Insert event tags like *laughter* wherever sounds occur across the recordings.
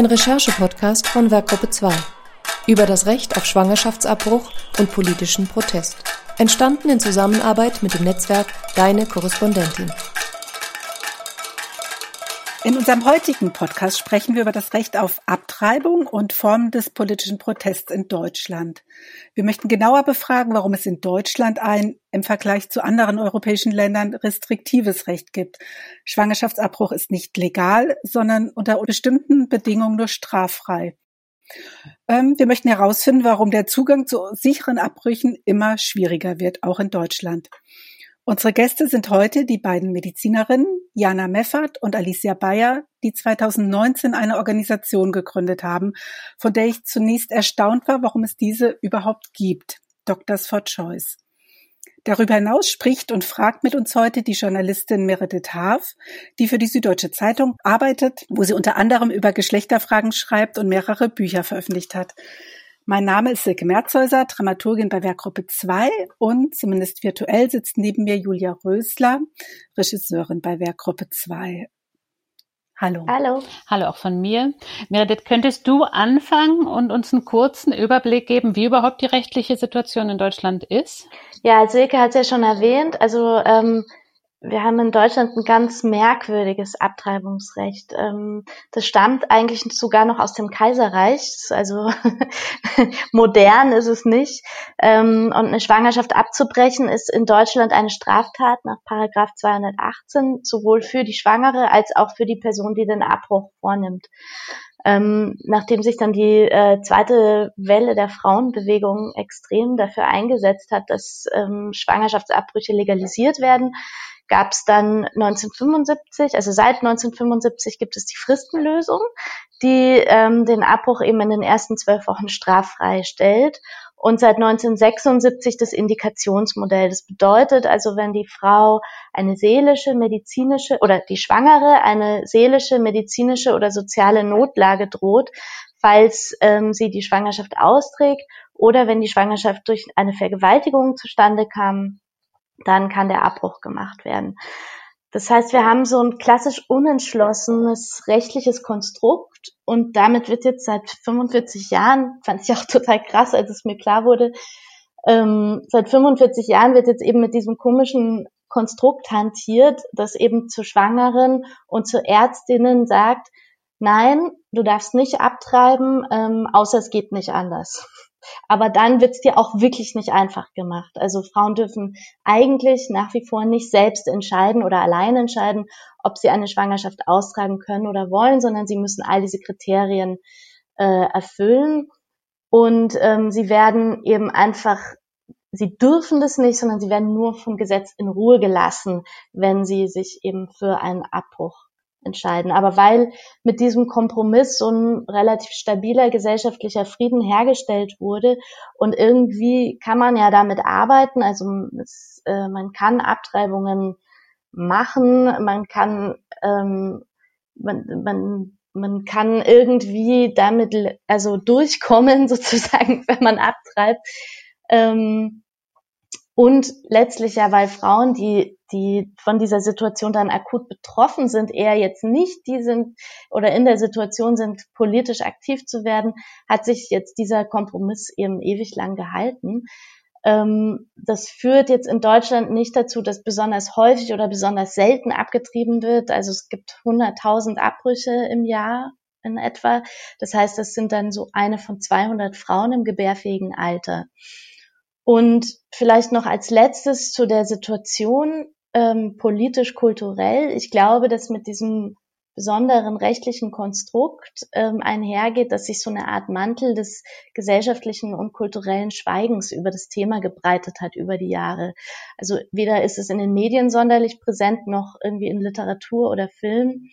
Ein Recherche-Podcast von Werkgruppe 2 über das Recht auf Schwangerschaftsabbruch und politischen Protest. Entstanden in Zusammenarbeit mit dem Netzwerk Deine Korrespondentin. In unserem heutigen Podcast sprechen wir über das Recht auf Abtreibung und Formen des politischen Protests in Deutschland. Wir möchten genauer befragen, warum es in Deutschland ein im Vergleich zu anderen europäischen Ländern restriktives Recht gibt. Schwangerschaftsabbruch ist nicht legal, sondern unter bestimmten Bedingungen nur straffrei. Ähm, wir möchten herausfinden, warum der Zugang zu sicheren Abbrüchen immer schwieriger wird, auch in Deutschland. Unsere Gäste sind heute die beiden Medizinerinnen Jana Meffert und Alicia Bayer, die 2019 eine Organisation gegründet haben, von der ich zunächst erstaunt war, warum es diese überhaupt gibt. Doctors for Choice. Darüber hinaus spricht und fragt mit uns heute die Journalistin Meredith Haaf, die für die Süddeutsche Zeitung arbeitet, wo sie unter anderem über Geschlechterfragen schreibt und mehrere Bücher veröffentlicht hat. Mein Name ist Silke Merzhäuser, Dramaturgin bei Werkgruppe 2 und zumindest virtuell sitzt neben mir Julia Rösler, Regisseurin bei Werkgruppe 2. Hallo. Hallo. Hallo auch von mir. Meredith, könntest du anfangen und uns einen kurzen Überblick geben, wie überhaupt die rechtliche Situation in Deutschland ist? Ja, Silke hat es ja schon erwähnt. Also ähm, wir haben in Deutschland ein ganz merkwürdiges Abtreibungsrecht. Ähm, das stammt eigentlich sogar noch aus dem Kaiserreich, also *laughs* modern ist es nicht. Ähm, und eine Schwangerschaft abzubrechen ist in Deutschland eine Straftat nach Paragraph 218, sowohl für die Schwangere als auch für die Person, die den Abbruch vornimmt. Ähm, nachdem sich dann die äh, zweite Welle der Frauenbewegung extrem dafür eingesetzt hat, dass ähm, Schwangerschaftsabbrüche legalisiert werden, gab es dann 1975, also seit 1975 gibt es die Fristenlösung, die ähm, den Abbruch eben in den ersten zwölf Wochen straffrei stellt. Und seit 1976 das Indikationsmodell. Das bedeutet also, wenn die Frau eine seelische, medizinische oder die Schwangere eine seelische, medizinische oder soziale Notlage droht, falls ähm, sie die Schwangerschaft austrägt oder wenn die Schwangerschaft durch eine Vergewaltigung zustande kam, dann kann der Abbruch gemacht werden. Das heißt, wir haben so ein klassisch unentschlossenes rechtliches Konstrukt und damit wird jetzt seit 45 Jahren, fand ich auch *laughs* total krass, als es mir klar wurde, ähm, seit 45 Jahren wird jetzt eben mit diesem komischen Konstrukt hantiert, das eben zu Schwangeren und zu Ärztinnen sagt, nein, du darfst nicht abtreiben, ähm, außer es geht nicht anders. Aber dann wird es dir auch wirklich nicht einfach gemacht. Also Frauen dürfen eigentlich nach wie vor nicht selbst entscheiden oder allein entscheiden, ob sie eine Schwangerschaft austragen können oder wollen, sondern sie müssen all diese Kriterien äh, erfüllen. Und ähm, sie werden eben einfach, sie dürfen das nicht, sondern sie werden nur vom Gesetz in Ruhe gelassen, wenn sie sich eben für einen Abbruch entscheiden. Aber weil mit diesem Kompromiss so ein relativ stabiler gesellschaftlicher Frieden hergestellt wurde und irgendwie kann man ja damit arbeiten, also es, äh, man kann Abtreibungen machen, man kann ähm, man, man man kann irgendwie damit also durchkommen *laughs* sozusagen, wenn man abtreibt. Ähm, und letztlich ja, weil Frauen, die, die von dieser Situation dann akut betroffen sind, eher jetzt nicht die sind oder in der Situation sind, politisch aktiv zu werden, hat sich jetzt dieser Kompromiss eben ewig lang gehalten. Ähm, das führt jetzt in Deutschland nicht dazu, dass besonders häufig oder besonders selten abgetrieben wird. Also es gibt 100.000 Abbrüche im Jahr in etwa. Das heißt, das sind dann so eine von 200 Frauen im gebärfähigen Alter. Und vielleicht noch als letztes zu der Situation ähm, politisch-kulturell. Ich glaube, dass mit diesem besonderen rechtlichen Konstrukt ähm, einhergeht, dass sich so eine Art Mantel des gesellschaftlichen und kulturellen Schweigens über das Thema gebreitet hat über die Jahre. Also weder ist es in den Medien sonderlich präsent noch irgendwie in Literatur oder Film.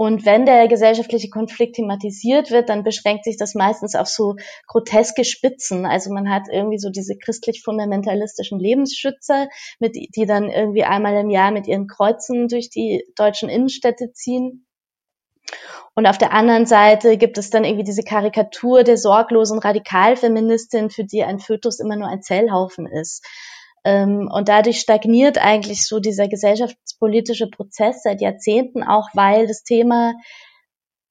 Und wenn der gesellschaftliche Konflikt thematisiert wird, dann beschränkt sich das meistens auf so groteske Spitzen. Also man hat irgendwie so diese christlich-fundamentalistischen Lebensschützer, mit, die dann irgendwie einmal im Jahr mit ihren Kreuzen durch die deutschen Innenstädte ziehen. Und auf der anderen Seite gibt es dann irgendwie diese Karikatur der sorglosen Radikalfeministin, für die ein Fötus immer nur ein Zellhaufen ist. Ähm, und dadurch stagniert eigentlich so dieser gesellschaftspolitische Prozess seit Jahrzehnten, auch weil das Thema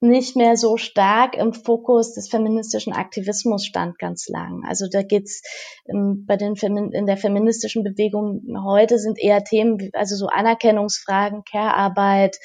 nicht mehr so stark im Fokus des feministischen Aktivismus stand ganz lang. Also da geht's ähm, bei den in der feministischen Bewegung heute sind eher Themen, wie, also so Anerkennungsfragen, Care-Arbeit,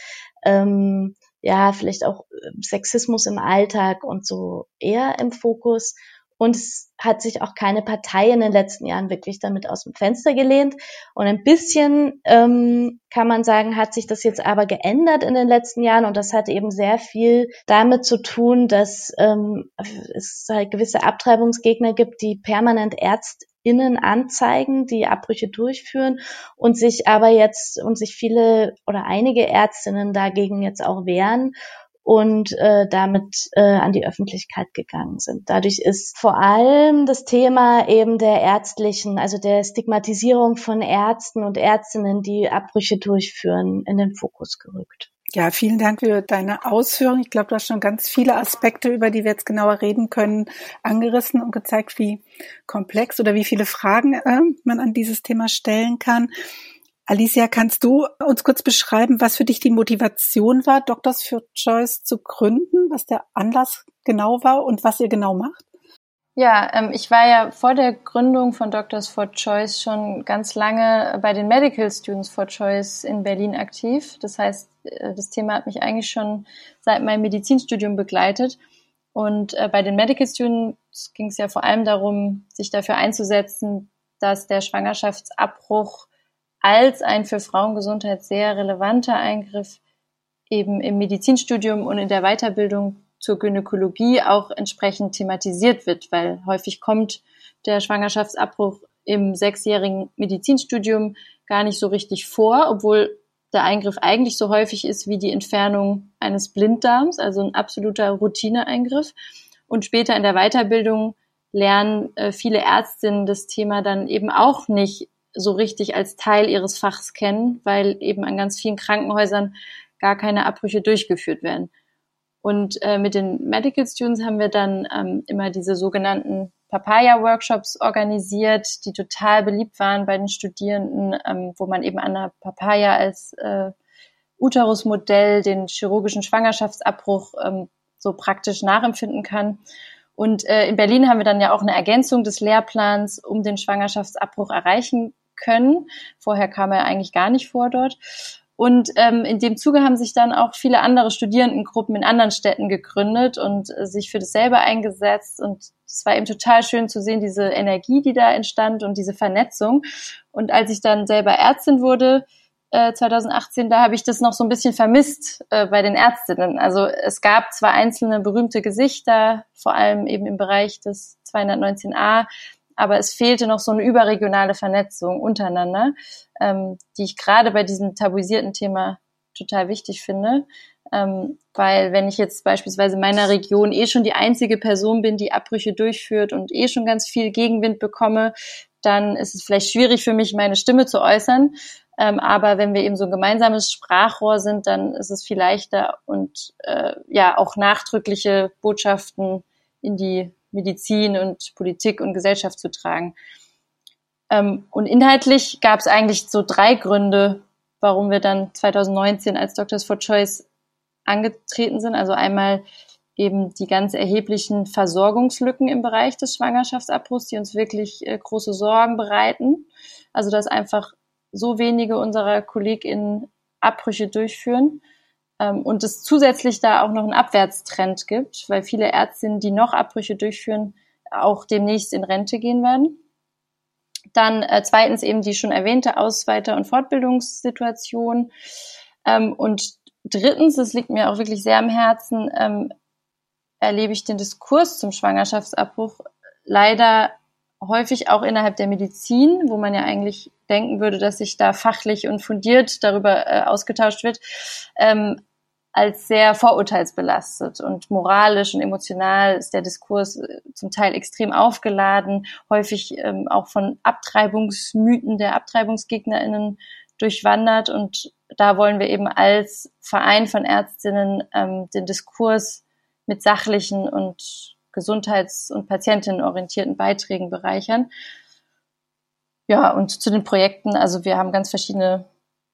ähm, ja, vielleicht auch äh, Sexismus im Alltag und so eher im Fokus. Und es hat sich auch keine Partei in den letzten Jahren wirklich damit aus dem Fenster gelehnt. Und ein bisschen ähm, kann man sagen, hat sich das jetzt aber geändert in den letzten Jahren. Und das hat eben sehr viel damit zu tun, dass ähm, es halt gewisse Abtreibungsgegner gibt, die permanent Ärztinnen anzeigen, die Abbrüche durchführen und sich aber jetzt und sich viele oder einige Ärztinnen dagegen jetzt auch wehren und äh, damit äh, an die Öffentlichkeit gegangen sind. Dadurch ist vor allem das Thema eben der ärztlichen, also der Stigmatisierung von Ärzten und Ärztinnen, die Abbrüche durchführen, in den Fokus gerückt. Ja, vielen Dank für deine Ausführung. Ich glaube, du hast schon ganz viele Aspekte, über die wir jetzt genauer reden können, angerissen und gezeigt, wie komplex oder wie viele Fragen äh, man an dieses Thema stellen kann. Alicia, kannst du uns kurz beschreiben, was für dich die Motivation war, Doctors for Choice zu gründen, was der Anlass genau war und was ihr genau macht? Ja, ähm, ich war ja vor der Gründung von Doctors for Choice schon ganz lange bei den Medical Students for Choice in Berlin aktiv. Das heißt, äh, das Thema hat mich eigentlich schon seit meinem Medizinstudium begleitet. Und äh, bei den Medical Students ging es ja vor allem darum, sich dafür einzusetzen, dass der Schwangerschaftsabbruch als ein für Frauengesundheit sehr relevanter Eingriff eben im Medizinstudium und in der Weiterbildung zur Gynäkologie auch entsprechend thematisiert wird, weil häufig kommt der Schwangerschaftsabbruch im sechsjährigen Medizinstudium gar nicht so richtig vor, obwohl der Eingriff eigentlich so häufig ist wie die Entfernung eines Blinddarms, also ein absoluter Routineeingriff. Und später in der Weiterbildung lernen äh, viele Ärztinnen das Thema dann eben auch nicht so richtig als Teil ihres Fachs kennen, weil eben an ganz vielen Krankenhäusern gar keine Abbrüche durchgeführt werden. Und äh, mit den Medical Students haben wir dann ähm, immer diese sogenannten Papaya-Workshops organisiert, die total beliebt waren bei den Studierenden, ähm, wo man eben an der Papaya als äh, Uterusmodell den chirurgischen Schwangerschaftsabbruch ähm, so praktisch nachempfinden kann. Und äh, in Berlin haben wir dann ja auch eine Ergänzung des Lehrplans, um den Schwangerschaftsabbruch erreichen können. Vorher kam er eigentlich gar nicht vor dort. Und ähm, in dem Zuge haben sich dann auch viele andere Studierendengruppen in anderen Städten gegründet und äh, sich für dasselbe eingesetzt. Und es war eben total schön zu sehen, diese Energie, die da entstand und diese Vernetzung. Und als ich dann selber Ärztin wurde, äh, 2018, da habe ich das noch so ein bisschen vermisst äh, bei den Ärztinnen. Also es gab zwar einzelne berühmte Gesichter, vor allem eben im Bereich des 219a, aber es fehlte noch so eine überregionale Vernetzung untereinander, ähm, die ich gerade bei diesem tabuisierten Thema total wichtig finde. Ähm, weil wenn ich jetzt beispielsweise in meiner Region eh schon die einzige Person bin, die Abbrüche durchführt und eh schon ganz viel Gegenwind bekomme, dann ist es vielleicht schwierig für mich, meine Stimme zu äußern. Ähm, aber wenn wir eben so ein gemeinsames Sprachrohr sind, dann ist es viel leichter und äh, ja auch nachdrückliche Botschaften in die Medizin und Politik und Gesellschaft zu tragen. Ähm, und inhaltlich gab es eigentlich so drei Gründe, warum wir dann 2019 als Doctors for Choice angetreten sind. Also einmal eben die ganz erheblichen Versorgungslücken im Bereich des Schwangerschaftsabbruchs, die uns wirklich äh, große Sorgen bereiten. Also dass einfach so wenige unserer KollegInnen Abbrüche durchführen und es zusätzlich da auch noch einen Abwärtstrend gibt, weil viele Ärztinnen, die noch Abbrüche durchführen, auch demnächst in Rente gehen werden. Dann äh, zweitens eben die schon erwähnte Ausweiter- und Fortbildungssituation. Ähm, und drittens, das liegt mir auch wirklich sehr am Herzen, ähm, erlebe ich den Diskurs zum Schwangerschaftsabbruch leider häufig auch innerhalb der Medizin, wo man ja eigentlich denken würde, dass sich da fachlich und fundiert darüber äh, ausgetauscht wird, ähm, als sehr vorurteilsbelastet und moralisch und emotional ist der Diskurs äh, zum Teil extrem aufgeladen, häufig ähm, auch von Abtreibungsmythen der AbtreibungsgegnerInnen durchwandert und da wollen wir eben als Verein von Ärztinnen ähm, den Diskurs mit sachlichen und gesundheits- und patientinnenorientierten Beiträgen bereichern. Ja, und zu den Projekten, also wir haben ganz verschiedene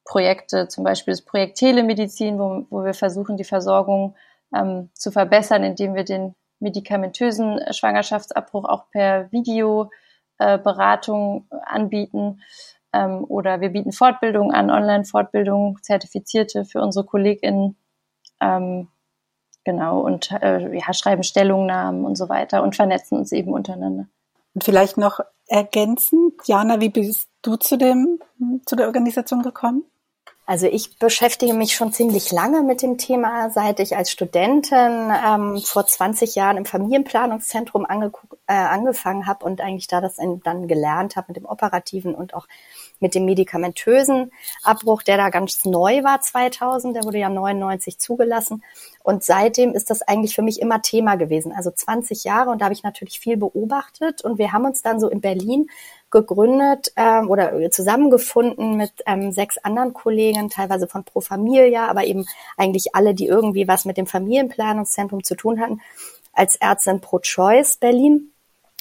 Projekte, zum Beispiel das Projekt Telemedizin, wo, wo wir versuchen, die Versorgung ähm, zu verbessern, indem wir den medikamentösen Schwangerschaftsabbruch auch per Videoberatung äh, anbieten. Ähm, oder wir bieten Fortbildungen an, Online-Fortbildungen, zertifizierte für unsere KollegInnen. Ähm, genau, und äh, ja, schreiben Stellungnahmen und so weiter und vernetzen uns eben untereinander. Und vielleicht noch ergänzend, Jana, wie bist du zu dem, zu der Organisation gekommen? Also ich beschäftige mich schon ziemlich lange mit dem Thema, seit ich als Studentin ähm, vor 20 Jahren im Familienplanungszentrum ange äh, angefangen habe und eigentlich da das in, dann gelernt habe mit dem operativen und auch mit dem medikamentösen Abbruch, der da ganz neu war 2000, der wurde ja 99 zugelassen. Und seitdem ist das eigentlich für mich immer Thema gewesen. Also 20 Jahre und da habe ich natürlich viel beobachtet und wir haben uns dann so in Berlin gegründet ähm, oder zusammengefunden mit ähm, sechs anderen Kollegen, teilweise von Pro Familia, aber eben eigentlich alle, die irgendwie was mit dem Familienplanungszentrum zu tun hatten, als Ärztin Pro Choice Berlin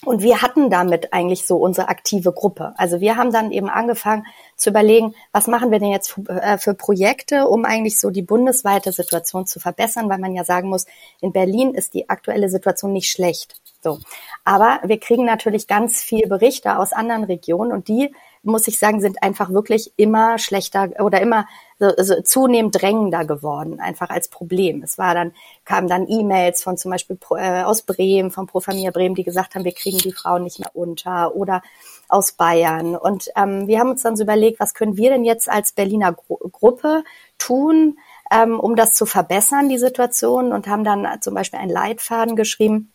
und wir hatten damit eigentlich so unsere aktive Gruppe. Also wir haben dann eben angefangen zu überlegen, was machen wir denn jetzt äh, für, Projekte, um eigentlich so die bundesweite Situation zu verbessern, weil man ja sagen muss, in Berlin ist die aktuelle Situation nicht schlecht. So. Aber wir kriegen natürlich ganz viel Berichte aus anderen Regionen und die muss ich sagen, sind einfach wirklich immer schlechter oder immer so, so zunehmend drängender geworden, einfach als Problem. Es war dann, kamen dann E-Mails von zum Beispiel äh, aus Bremen, von Pro Familia Bremen, die gesagt haben, wir kriegen die Frauen nicht mehr unter oder aus Bayern. Und ähm, wir haben uns dann so überlegt, was können wir denn jetzt als Berliner Gru Gruppe tun, ähm, um das zu verbessern, die Situation, und haben dann zum Beispiel einen Leitfaden geschrieben,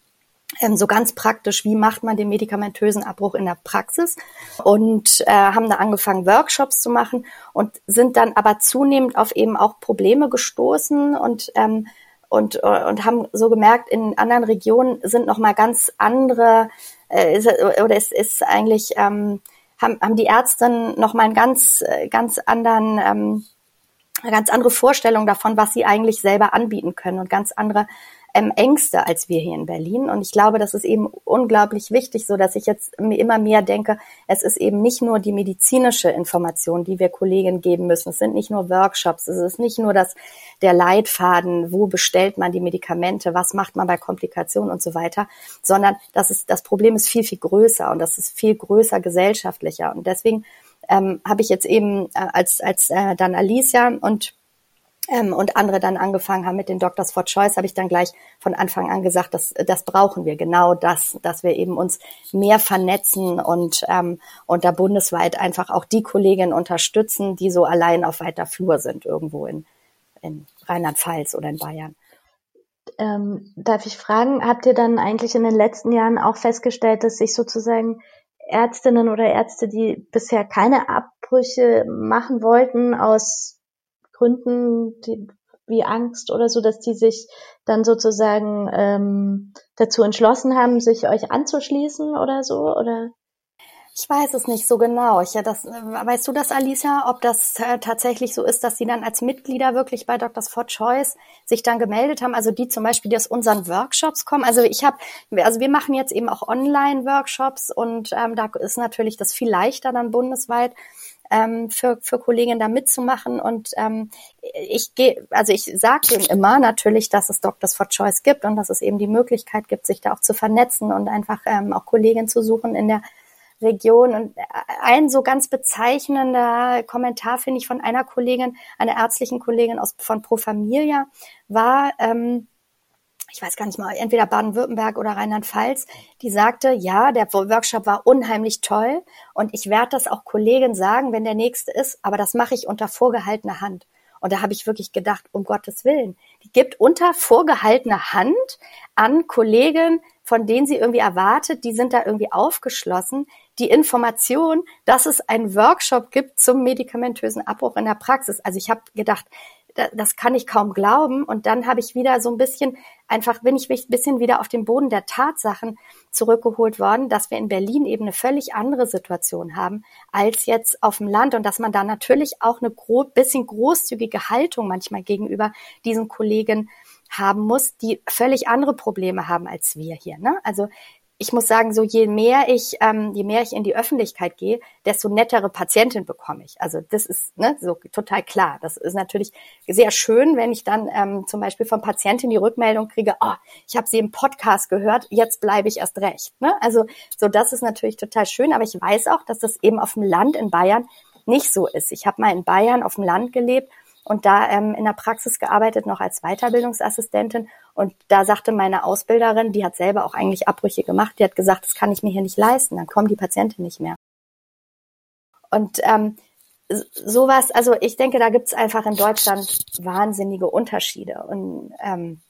so ganz praktisch, wie macht man den medikamentösen Abbruch in der Praxis? Und äh, haben da angefangen, Workshops zu machen und sind dann aber zunehmend auf eben auch Probleme gestoßen und ähm, und, äh, und haben so gemerkt, in anderen Regionen sind noch mal ganz andere äh, ist, oder es ist eigentlich ähm, haben, haben die Ärzte noch mal einen ganz äh, ganz anderen ähm, eine ganz andere Vorstellung davon, was sie eigentlich selber anbieten können und ganz andere ähm, Ängste als wir hier in Berlin. Und ich glaube, das ist eben unglaublich wichtig, so dass ich jetzt immer mehr denke, es ist eben nicht nur die medizinische Information, die wir Kollegen geben müssen. Es sind nicht nur Workshops, es ist nicht nur das, der Leitfaden, wo bestellt man die Medikamente, was macht man bei Komplikationen und so weiter, sondern das ist, das Problem ist viel, viel größer und das ist viel größer gesellschaftlicher. Und deswegen ähm, habe ich jetzt eben äh, als, als äh, dann Alicia und ähm, und andere dann angefangen haben mit den Doctors for Choice, habe ich dann gleich von Anfang an gesagt, das, das brauchen wir, genau das, dass wir eben uns mehr vernetzen und, ähm, und da bundesweit einfach auch die Kolleginnen unterstützen, die so allein auf weiter Flur sind, irgendwo in, in Rheinland-Pfalz oder in Bayern. Ähm, darf ich fragen, habt ihr dann eigentlich in den letzten Jahren auch festgestellt, dass sich sozusagen Ärztinnen oder Ärzte, die bisher keine Abbrüche machen wollten, aus Gründen die, wie Angst oder so, dass die sich dann sozusagen ähm, dazu entschlossen haben, sich euch anzuschließen oder so? Oder? Ich weiß es nicht so genau. Ich, ja, das, äh, weißt du das, Alicia, ob das äh, tatsächlich so ist, dass sie dann als Mitglieder wirklich bei Doctors for Choice sich dann gemeldet haben? Also die zum Beispiel, die aus unseren Workshops kommen. Also ich habe, also wir machen jetzt eben auch Online-Workshops und ähm, da ist natürlich das viel leichter dann bundesweit ähm, für, für Kolleginnen da mitzumachen. Und ähm, ich gehe, also ich sage denen immer natürlich, dass es Doctors for Choice gibt und dass es eben die Möglichkeit gibt, sich da auch zu vernetzen und einfach ähm, auch Kolleginnen zu suchen in der Region. Und ein so ganz bezeichnender Kommentar finde ich von einer Kollegin, einer ärztlichen Kollegin aus von Pro Familia war, ähm, ich weiß gar nicht mal, entweder Baden-Württemberg oder Rheinland-Pfalz, die sagte, ja, der Workshop war unheimlich toll und ich werde das auch Kollegen sagen, wenn der nächste ist, aber das mache ich unter vorgehaltener Hand. Und da habe ich wirklich gedacht, um Gottes Willen, die gibt unter vorgehaltener Hand an Kollegen, von denen sie irgendwie erwartet, die sind da irgendwie aufgeschlossen, die Information, dass es einen Workshop gibt zum medikamentösen Abbruch in der Praxis. Also ich habe gedacht, das kann ich kaum glauben. Und dann habe ich wieder so ein bisschen, einfach bin ich ein bisschen wieder auf den Boden der Tatsachen zurückgeholt worden, dass wir in Berlin eben eine völlig andere Situation haben als jetzt auf dem Land und dass man da natürlich auch eine gro bisschen großzügige Haltung manchmal gegenüber diesen Kollegen haben muss, die völlig andere Probleme haben als wir hier. Ne? Also ich muss sagen, so je mehr ich, ähm, je mehr ich in die Öffentlichkeit gehe, desto nettere Patientin bekomme ich. Also das ist ne, so total klar. Das ist natürlich sehr schön, wenn ich dann ähm, zum Beispiel von Patientin die Rückmeldung kriege, oh, ich habe sie im Podcast gehört, jetzt bleibe ich erst recht. Ne? Also so das ist natürlich total schön, aber ich weiß auch, dass das eben auf dem Land in Bayern nicht so ist. Ich habe mal in Bayern auf dem Land gelebt und da ähm, in der Praxis gearbeitet, noch als Weiterbildungsassistentin. Und da sagte meine Ausbilderin, die hat selber auch eigentlich Abbrüche gemacht, die hat gesagt, das kann ich mir hier nicht leisten, dann kommen die Patienten nicht mehr. Und ähm, sowas, also ich denke, da gibt's einfach in Deutschland wahnsinnige Unterschiede. Und ähm,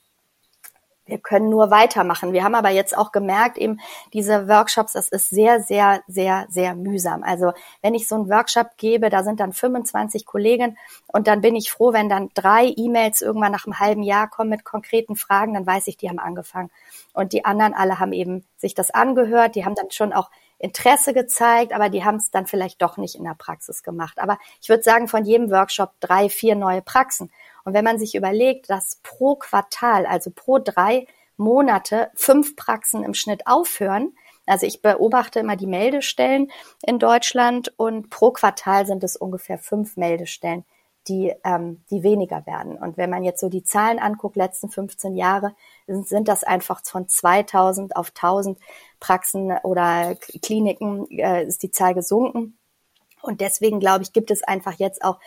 wir können nur weitermachen. Wir haben aber jetzt auch gemerkt, eben diese Workshops, das ist sehr, sehr, sehr, sehr mühsam. Also wenn ich so einen Workshop gebe, da sind dann 25 Kollegen und dann bin ich froh, wenn dann drei E-Mails irgendwann nach einem halben Jahr kommen mit konkreten Fragen, dann weiß ich, die haben angefangen. Und die anderen alle haben eben sich das angehört, die haben dann schon auch Interesse gezeigt, aber die haben es dann vielleicht doch nicht in der Praxis gemacht. Aber ich würde sagen, von jedem Workshop drei, vier neue Praxen. Und wenn man sich überlegt, dass pro Quartal, also pro drei Monate, fünf Praxen im Schnitt aufhören, also ich beobachte immer die Meldestellen in Deutschland und pro Quartal sind es ungefähr fünf Meldestellen, die, ähm, die weniger werden. Und wenn man jetzt so die Zahlen anguckt, letzten 15 Jahre, sind, sind das einfach von 2000 auf 1000 Praxen oder Kliniken äh, ist die Zahl gesunken. Und deswegen glaube ich, gibt es einfach jetzt auch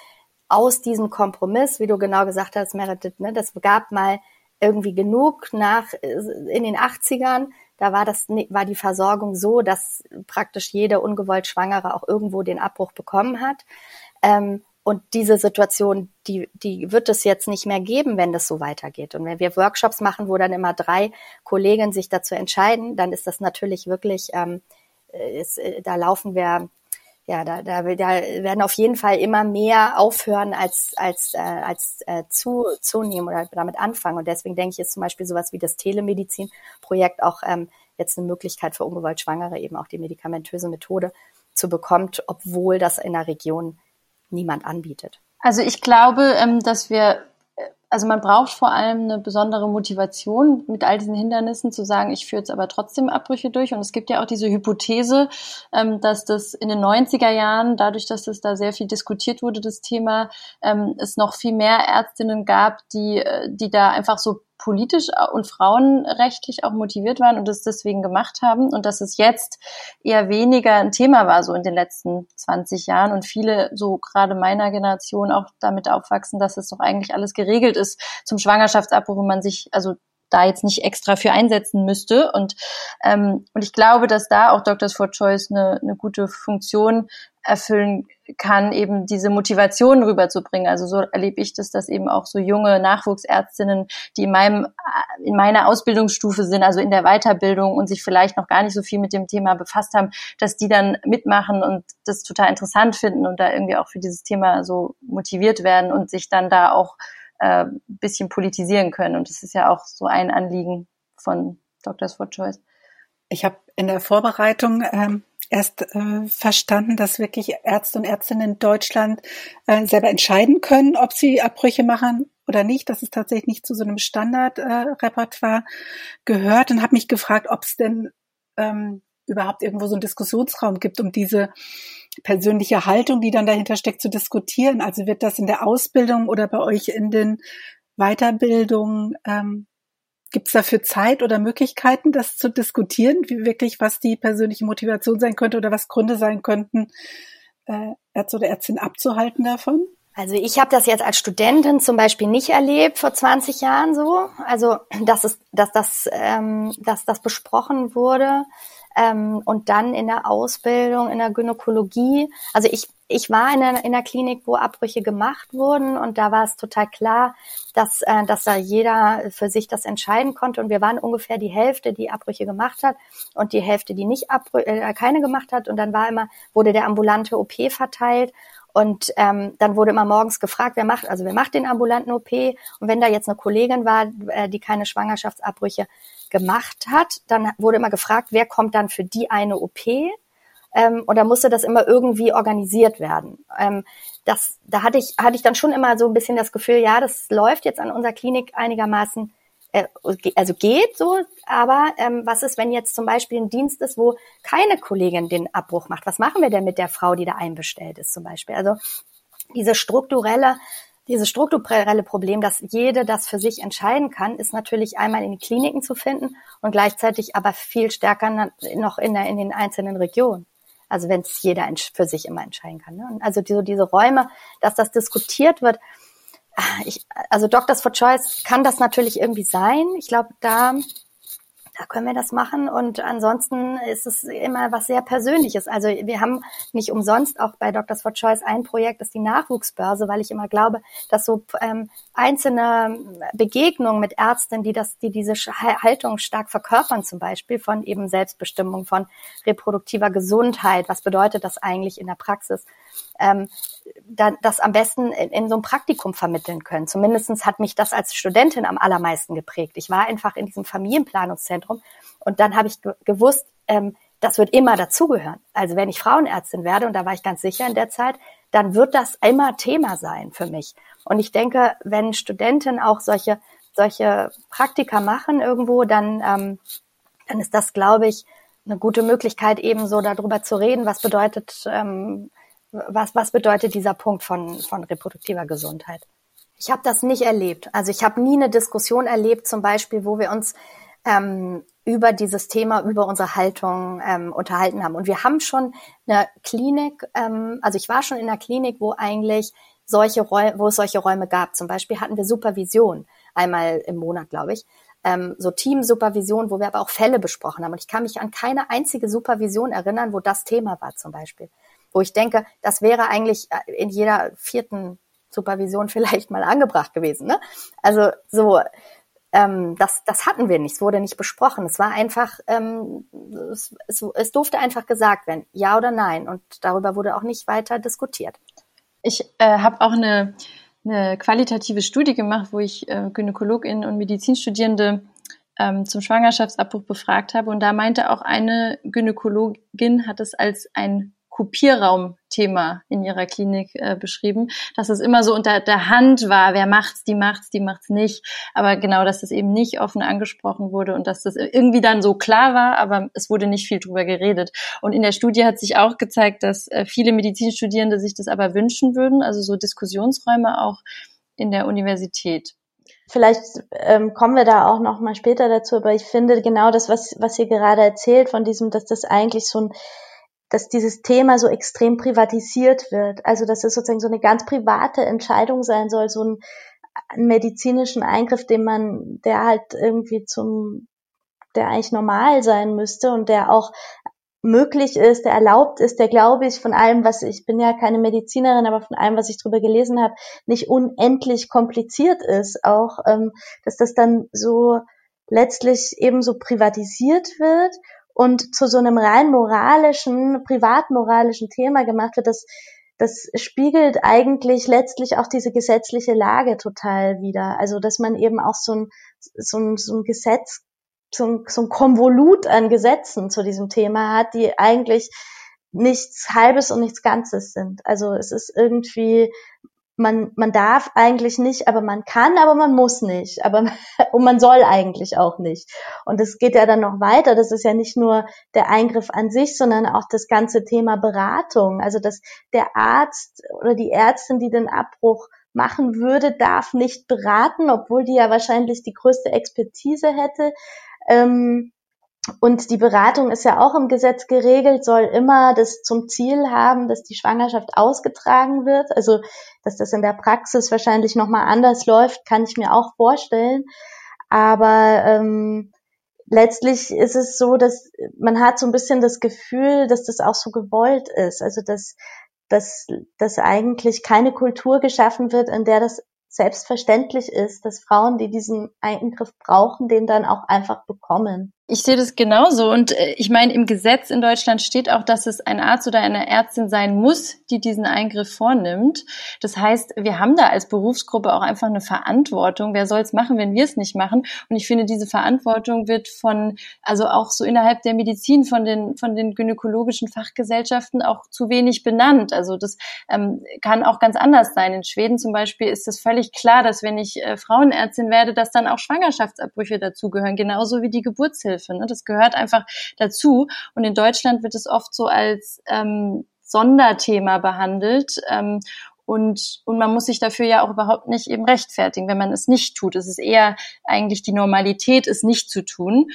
aus diesem Kompromiss, wie du genau gesagt hast, Meredith, ne, das gab mal irgendwie genug nach in den 80ern. Da war das war die Versorgung so, dass praktisch jede ungewollt Schwangere auch irgendwo den Abbruch bekommen hat. Ähm, und diese Situation, die, die wird es jetzt nicht mehr geben, wenn das so weitergeht. Und wenn wir Workshops machen, wo dann immer drei Kollegen sich dazu entscheiden, dann ist das natürlich wirklich, ähm, ist, äh, da laufen wir ja, da, da, da werden auf jeden Fall immer mehr aufhören als, als, äh, als äh, zu, zunehmen oder damit anfangen. Und deswegen denke ich, ist zum Beispiel sowas wie das Telemedizin-Projekt auch ähm, jetzt eine Möglichkeit für ungewollt Schwangere, eben auch die medikamentöse Methode zu bekommen, obwohl das in der Region niemand anbietet. Also ich glaube, ähm, dass wir also man braucht vor allem eine besondere Motivation mit all diesen Hindernissen zu sagen, ich führe jetzt aber trotzdem Abbrüche durch. Und es gibt ja auch diese Hypothese, ähm, dass das in den 90er Jahren, dadurch, dass es da sehr viel diskutiert wurde, das Thema, ähm, es noch viel mehr Ärztinnen gab, die, äh, die da einfach so politisch und frauenrechtlich auch motiviert waren und es deswegen gemacht haben und dass es jetzt eher weniger ein Thema war, so in den letzten 20 Jahren und viele, so gerade meiner Generation, auch damit aufwachsen, dass es doch eigentlich alles geregelt ist zum Schwangerschaftsabbruch wo man sich, also da jetzt nicht extra für einsetzen müsste. Und, ähm, und ich glaube, dass da auch Doctors for Choice eine, eine gute Funktion erfüllen kann, eben diese Motivation rüberzubringen. Also so erlebe ich das, dass eben auch so junge Nachwuchsärztinnen, die in meinem, in meiner Ausbildungsstufe sind, also in der Weiterbildung und sich vielleicht noch gar nicht so viel mit dem Thema befasst haben, dass die dann mitmachen und das total interessant finden und da irgendwie auch für dieses Thema so motiviert werden und sich dann da auch äh, bisschen politisieren können. Und das ist ja auch so ein Anliegen von Doctors for Choice. Ich habe in der Vorbereitung ähm, erst äh, verstanden, dass wirklich Ärzte und Ärztinnen in Deutschland äh, selber entscheiden können, ob sie Abbrüche machen oder nicht, dass es tatsächlich nicht zu so einem Standardrepertoire äh, gehört und habe mich gefragt, ob es denn ähm, überhaupt irgendwo so einen Diskussionsraum gibt, um diese persönliche Haltung, die dann dahinter steckt, zu diskutieren. Also wird das in der Ausbildung oder bei euch in den Weiterbildungen ähm, Gibt es dafür Zeit oder Möglichkeiten, das zu diskutieren, wie wirklich, was die persönliche Motivation sein könnte oder was Gründe sein könnten, äh, Ärzte oder Ärztin abzuhalten davon? Also ich habe das jetzt als Studentin zum Beispiel nicht erlebt vor 20 Jahren so. Also dass es, dass das, ähm, dass das besprochen wurde. Ähm, und dann in der Ausbildung in der Gynäkologie. Also ich, ich war in der, in der Klinik, wo Abbrüche gemacht wurden und da war es total klar, dass, äh, dass da jeder für sich das entscheiden konnte. Und wir waren ungefähr die Hälfte, die Abbrüche gemacht hat und die Hälfte, die nicht Abbrüche, äh, keine gemacht hat. Und dann war immer, wurde der ambulante OP verteilt und ähm, dann wurde immer morgens gefragt, wer macht, also wer macht den ambulanten OP? Und wenn da jetzt eine Kollegin war, äh, die keine Schwangerschaftsabbrüche gemacht hat, dann wurde immer gefragt, wer kommt dann für die eine OP? Ähm, und da musste das immer irgendwie organisiert werden. Ähm, das, da hatte ich, hatte ich dann schon immer so ein bisschen das Gefühl, ja, das läuft jetzt an unserer Klinik einigermaßen äh, also geht so, aber ähm, was ist, wenn jetzt zum Beispiel ein Dienst ist, wo keine Kollegin den Abbruch macht? Was machen wir denn mit der Frau, die da einbestellt ist zum Beispiel? Also diese strukturelle dieses strukturelle Problem, dass jede das für sich entscheiden kann, ist natürlich einmal in den Kliniken zu finden und gleichzeitig aber viel stärker noch in, der, in den einzelnen Regionen. Also wenn es jeder für sich immer entscheiden kann. Ne? Also die, so diese Räume, dass das diskutiert wird. Ah, ich, also Doctors for Choice kann das natürlich irgendwie sein. Ich glaube, da da können wir das machen. Und ansonsten ist es immer was sehr Persönliches. Also wir haben nicht umsonst auch bei Doctors for Choice ein Projekt, das ist die Nachwuchsbörse, weil ich immer glaube, dass so ähm, einzelne Begegnungen mit Ärzten, die das, die diese Haltung stark verkörpern, zum Beispiel von eben Selbstbestimmung, von reproduktiver Gesundheit, was bedeutet das eigentlich in der Praxis, ähm, da, das am besten in, in so einem Praktikum vermitteln können. Zumindestens hat mich das als Studentin am allermeisten geprägt. Ich war einfach in diesem Familienplanungszentrum und dann habe ich gewusst, ähm, das wird immer dazugehören. Also wenn ich Frauenärztin werde, und da war ich ganz sicher in der Zeit, dann wird das immer Thema sein für mich. Und ich denke, wenn Studenten auch solche, solche Praktika machen irgendwo, dann, ähm, dann ist das, glaube ich, eine gute Möglichkeit, eben so darüber zu reden, was bedeutet, ähm, was, was bedeutet dieser Punkt von, von reproduktiver Gesundheit? Ich habe das nicht erlebt. Also ich habe nie eine Diskussion erlebt, zum Beispiel, wo wir uns ähm, über dieses Thema, über unsere Haltung ähm, unterhalten haben. Und wir haben schon eine Klinik, ähm, also ich war schon in einer Klinik, wo eigentlich solche Räume, wo es solche Räume gab. Zum Beispiel hatten wir Supervision einmal im Monat, glaube ich. Ähm, so Teamsupervision, wo wir aber auch Fälle besprochen haben. Und ich kann mich an keine einzige Supervision erinnern, wo das Thema war zum Beispiel wo ich denke, das wäre eigentlich äh, in jeder vierten Supervision *laughs* vielleicht mal angebracht gewesen. Ne? Also so, ähm, das, das hatten wir nicht, es wurde nicht besprochen. Es war einfach, ähm, es, es, es durfte einfach gesagt werden, ja oder nein. Und darüber wurde auch nicht weiter diskutiert. Ich äh, habe auch eine, eine qualitative Studie gemacht, wo ich äh, GynäkologInnen und Medizinstudierende ähm, zum Schwangerschaftsabbruch befragt habe. Und da meinte auch eine Gynäkologin, hat es als ein Kopierraumthema in ihrer Klinik äh, beschrieben, dass es immer so unter der Hand war, wer macht's, die macht's, die macht's nicht, aber genau, dass das eben nicht offen angesprochen wurde und dass das irgendwie dann so klar war, aber es wurde nicht viel drüber geredet. Und in der Studie hat sich auch gezeigt, dass äh, viele Medizinstudierende sich das aber wünschen würden, also so Diskussionsräume auch in der Universität. Vielleicht ähm, kommen wir da auch noch mal später dazu, aber ich finde genau das, was was ihr gerade erzählt von diesem, dass das eigentlich so ein dass dieses Thema so extrem privatisiert wird. Also dass es sozusagen so eine ganz private Entscheidung sein soll, so ein, einen medizinischen Eingriff, den man, der halt irgendwie zum, der eigentlich normal sein müsste und der auch möglich ist, der erlaubt ist, der glaube ich von allem, was ich bin ja keine Medizinerin, aber von allem, was ich drüber gelesen habe, nicht unendlich kompliziert ist. Auch, ähm, dass das dann so letztlich eben so privatisiert wird und zu so einem rein moralischen, privatmoralischen Thema gemacht wird, das, das spiegelt eigentlich letztlich auch diese gesetzliche Lage total wieder. Also, dass man eben auch so ein, so ein, so ein Gesetz, so ein, so ein Konvolut an Gesetzen zu diesem Thema hat, die eigentlich nichts Halbes und nichts Ganzes sind. Also es ist irgendwie, man, man darf eigentlich nicht, aber man kann, aber man muss nicht. Aber, *laughs* und man soll eigentlich auch nicht. Und es geht ja dann noch weiter. Das ist ja nicht nur der Eingriff an sich, sondern auch das ganze Thema Beratung. Also, dass der Arzt oder die Ärztin, die den Abbruch machen würde, darf nicht beraten, obwohl die ja wahrscheinlich die größte Expertise hätte. Ähm, und die Beratung ist ja auch im Gesetz geregelt, soll immer das zum Ziel haben, dass die Schwangerschaft ausgetragen wird. Also, dass das in der Praxis wahrscheinlich nochmal anders läuft, kann ich mir auch vorstellen. Aber ähm, letztlich ist es so, dass man hat so ein bisschen das Gefühl, dass das auch so gewollt ist. Also, dass, dass, dass eigentlich keine Kultur geschaffen wird, in der das selbstverständlich ist, dass Frauen, die diesen Eingriff brauchen, den dann auch einfach bekommen. Ich sehe das genauso. Und äh, ich meine, im Gesetz in Deutschland steht auch, dass es ein Arzt oder eine Ärztin sein muss, die diesen Eingriff vornimmt. Das heißt, wir haben da als Berufsgruppe auch einfach eine Verantwortung. Wer soll es machen, wenn wir es nicht machen? Und ich finde, diese Verantwortung wird von, also auch so innerhalb der Medizin, von den, von den gynäkologischen Fachgesellschaften auch zu wenig benannt. Also das ähm, kann auch ganz anders sein. In Schweden zum Beispiel ist es völlig klar, dass wenn ich äh, Frauenärztin werde, dass dann auch Schwangerschaftsabbrüche dazugehören, genauso wie die Geburtshilfe. Selbsthilfe. Ne? Das gehört einfach dazu. Und in Deutschland wird es oft so als ähm, Sonderthema behandelt. Ähm, und, und man muss sich dafür ja auch überhaupt nicht eben rechtfertigen, wenn man es nicht tut. Es ist eher eigentlich die Normalität, es nicht zu tun.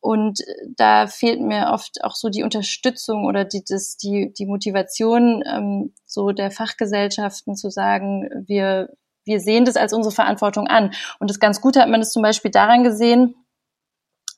Und da fehlt mir oft auch so die Unterstützung oder die, das, die, die Motivation ähm, so der Fachgesellschaften zu sagen, wir, wir sehen das als unsere Verantwortung an. Und das ganz Gute hat man es zum Beispiel daran gesehen,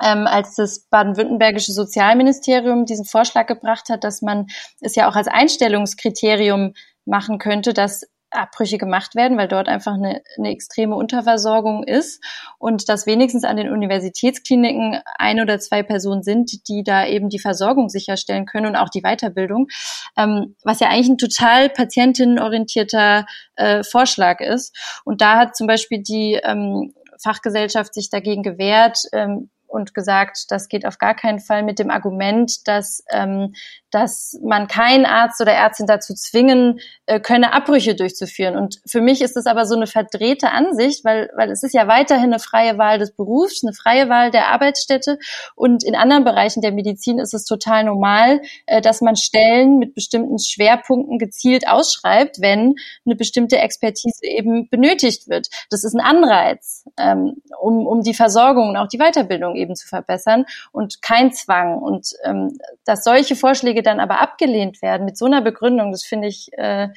ähm, als das baden-württembergische Sozialministerium diesen Vorschlag gebracht hat, dass man es ja auch als Einstellungskriterium machen könnte, dass Abbrüche gemacht werden, weil dort einfach eine, eine extreme Unterversorgung ist und dass wenigstens an den Universitätskliniken ein oder zwei Personen sind, die da eben die Versorgung sicherstellen können und auch die Weiterbildung, ähm, was ja eigentlich ein total patientinnenorientierter äh, Vorschlag ist. Und da hat zum Beispiel die ähm, Fachgesellschaft sich dagegen gewehrt, ähm, und gesagt, das geht auf gar keinen Fall mit dem Argument, dass, ähm, dass man keinen Arzt oder Ärztin dazu zwingen äh, könne, Abbrüche durchzuführen. Und für mich ist es aber so eine verdrehte Ansicht, weil, weil es ist ja weiterhin eine freie Wahl des Berufs, eine freie Wahl der Arbeitsstätte. Und in anderen Bereichen der Medizin ist es total normal, äh, dass man Stellen mit bestimmten Schwerpunkten gezielt ausschreibt, wenn eine bestimmte Expertise eben benötigt wird. Das ist ein Anreiz, ähm, um, um die Versorgung und auch die Weiterbildung eben zu verbessern und kein Zwang. Und ähm, dass solche Vorschläge dann aber abgelehnt werden mit so einer Begründung, das finde ich, äh,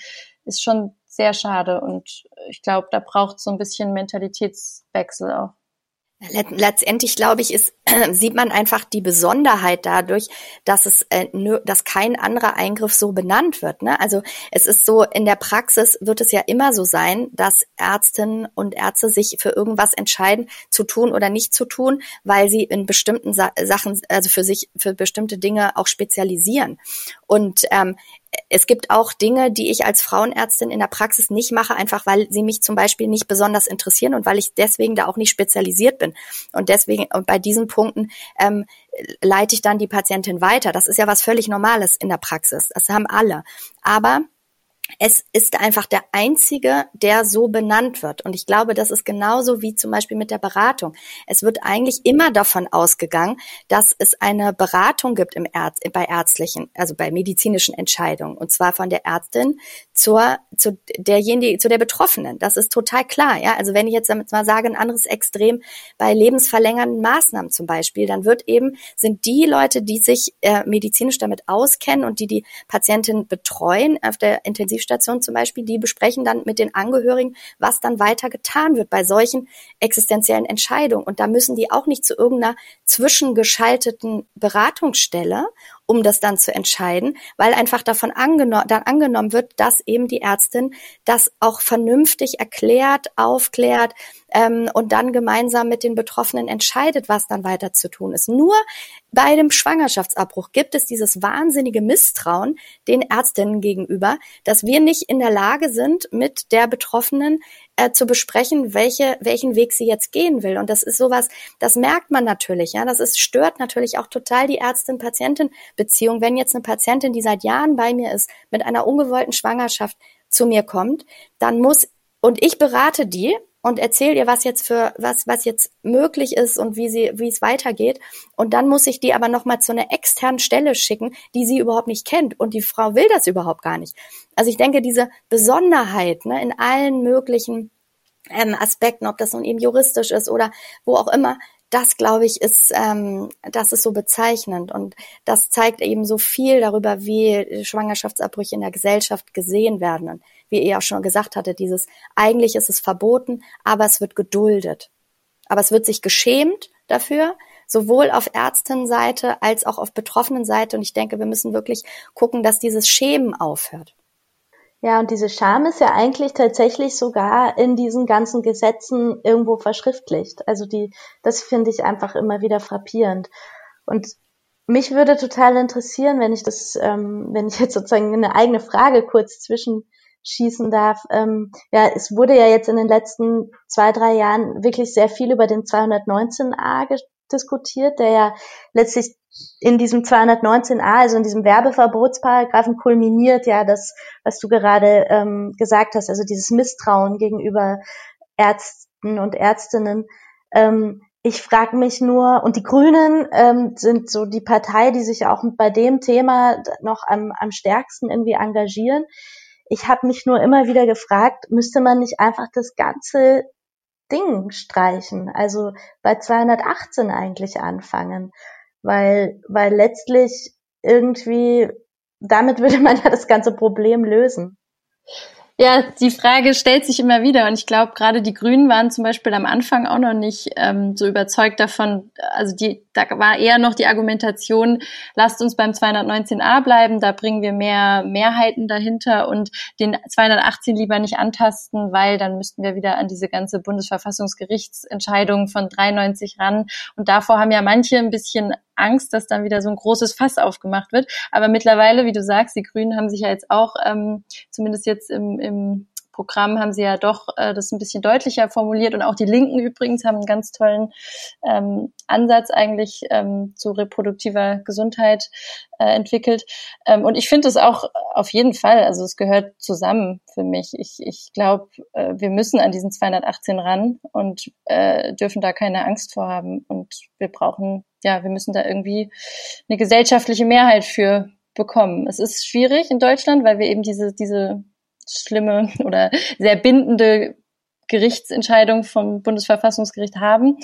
ist schon sehr schade. Und ich glaube, da braucht es so ein bisschen Mentalitätswechsel auch. Letztendlich glaube ich, ist, *clears throat* sieht man einfach die Besonderheit dadurch, dass es, äh, dass kein anderer Eingriff so benannt wird. Ne? Also es ist so in der Praxis wird es ja immer so sein, dass Ärztinnen und Ärzte sich für irgendwas entscheiden, zu tun oder nicht zu tun, weil sie in bestimmten Sa Sachen, also für sich für bestimmte Dinge auch spezialisieren. Und ähm, es gibt auch Dinge, die ich als Frauenärztin in der Praxis nicht mache, einfach weil sie mich zum Beispiel nicht besonders interessieren und weil ich deswegen da auch nicht spezialisiert bin. Und deswegen bei diesen Punkten ähm, leite ich dann die Patientin weiter. Das ist ja was völlig Normales in der Praxis. Das haben alle. Aber es ist einfach der einzige, der so benannt wird. Und ich glaube, das ist genauso wie zum Beispiel mit der Beratung. Es wird eigentlich immer davon ausgegangen, dass es eine Beratung gibt im Ärz bei ärztlichen, also bei medizinischen Entscheidungen. Und zwar von der Ärztin zur, zu derjenigen, zu der Betroffenen. Das ist total klar. Ja, also wenn ich jetzt damit mal sage, ein anderes Extrem bei lebensverlängernden Maßnahmen zum Beispiel, dann wird eben, sind die Leute, die sich äh, medizinisch damit auskennen und die die Patientin betreuen auf der Intensiv Intensivstation zum Beispiel, die besprechen dann mit den Angehörigen, was dann weiter getan wird bei solchen existenziellen Entscheidungen. Und da müssen die auch nicht zu irgendeiner zwischengeschalteten Beratungsstelle um das dann zu entscheiden, weil einfach davon angeno dann angenommen wird, dass eben die Ärztin das auch vernünftig erklärt, aufklärt ähm, und dann gemeinsam mit den Betroffenen entscheidet, was dann weiter zu tun ist. Nur bei dem Schwangerschaftsabbruch gibt es dieses wahnsinnige Misstrauen den Ärztinnen gegenüber, dass wir nicht in der Lage sind, mit der Betroffenen äh, zu besprechen, welche, welchen Weg sie jetzt gehen will. Und das ist sowas, das merkt man natürlich, ja. Das ist, stört natürlich auch total die Ärztin-Patientin-Beziehung. Wenn jetzt eine Patientin, die seit Jahren bei mir ist, mit einer ungewollten Schwangerschaft zu mir kommt, dann muss, und ich berate die, und erzähle ihr, was jetzt für was was jetzt möglich ist und wie sie wie es weitergeht und dann muss ich die aber noch mal zu einer externen Stelle schicken, die sie überhaupt nicht kennt und die Frau will das überhaupt gar nicht. Also ich denke, diese Besonderheit ne, in allen möglichen ähm, Aspekten, ob das nun eben juristisch ist oder wo auch immer, das glaube ich ist, ähm, das ist so bezeichnend und das zeigt eben so viel darüber, wie Schwangerschaftsabbrüche in der Gesellschaft gesehen werden. Und wie ihr auch schon gesagt hatte, dieses eigentlich ist es verboten, aber es wird geduldet. Aber es wird sich geschämt dafür, sowohl auf Ärztinnenseite als auch auf Betroffenenseite. Und ich denke, wir müssen wirklich gucken, dass dieses Schämen aufhört. Ja, und diese Scham ist ja eigentlich tatsächlich sogar in diesen ganzen Gesetzen irgendwo verschriftlicht. Also die, das finde ich einfach immer wieder frappierend. Und mich würde total interessieren, wenn ich das, ähm, wenn ich jetzt sozusagen eine eigene Frage kurz zwischenschießen darf. Ähm, ja, es wurde ja jetzt in den letzten zwei, drei Jahren wirklich sehr viel über den 219a diskutiert, der ja letztlich in diesem 219a, also in diesem Werbeverbotsparagraphen kulminiert ja das, was du gerade ähm, gesagt hast, also dieses Misstrauen gegenüber Ärzten und Ärztinnen. Ähm, ich frage mich nur, und die Grünen ähm, sind so die Partei, die sich auch bei dem Thema noch am, am stärksten irgendwie engagieren. Ich habe mich nur immer wieder gefragt, müsste man nicht einfach das ganze Ding streichen, also bei 218 eigentlich anfangen, weil, weil letztlich irgendwie damit würde man ja das ganze Problem lösen. Ja, die Frage stellt sich immer wieder und ich glaube, gerade die Grünen waren zum Beispiel am Anfang auch noch nicht ähm, so überzeugt davon. Also die, da war eher noch die Argumentation, lasst uns beim 219a bleiben, da bringen wir mehr Mehrheiten dahinter und den 218 lieber nicht antasten, weil dann müssten wir wieder an diese ganze Bundesverfassungsgerichtsentscheidung von 93 ran. Und davor haben ja manche ein bisschen Angst, dass dann wieder so ein großes Fass aufgemacht wird. Aber mittlerweile, wie du sagst, die Grünen haben sich ja jetzt auch, ähm, zumindest jetzt im, im Programm haben sie ja doch äh, das ein bisschen deutlicher formuliert und auch die Linken übrigens haben einen ganz tollen ähm, Ansatz eigentlich ähm, zu reproduktiver Gesundheit äh, entwickelt. Ähm, und ich finde es auch auf jeden Fall, also es gehört zusammen für mich. Ich, ich glaube, äh, wir müssen an diesen 218 ran und äh, dürfen da keine Angst vor haben. Und wir brauchen, ja, wir müssen da irgendwie eine gesellschaftliche Mehrheit für bekommen. Es ist schwierig in Deutschland, weil wir eben diese, diese schlimme *laughs* oder sehr bindende Gerichtsentscheidung vom Bundesverfassungsgericht haben.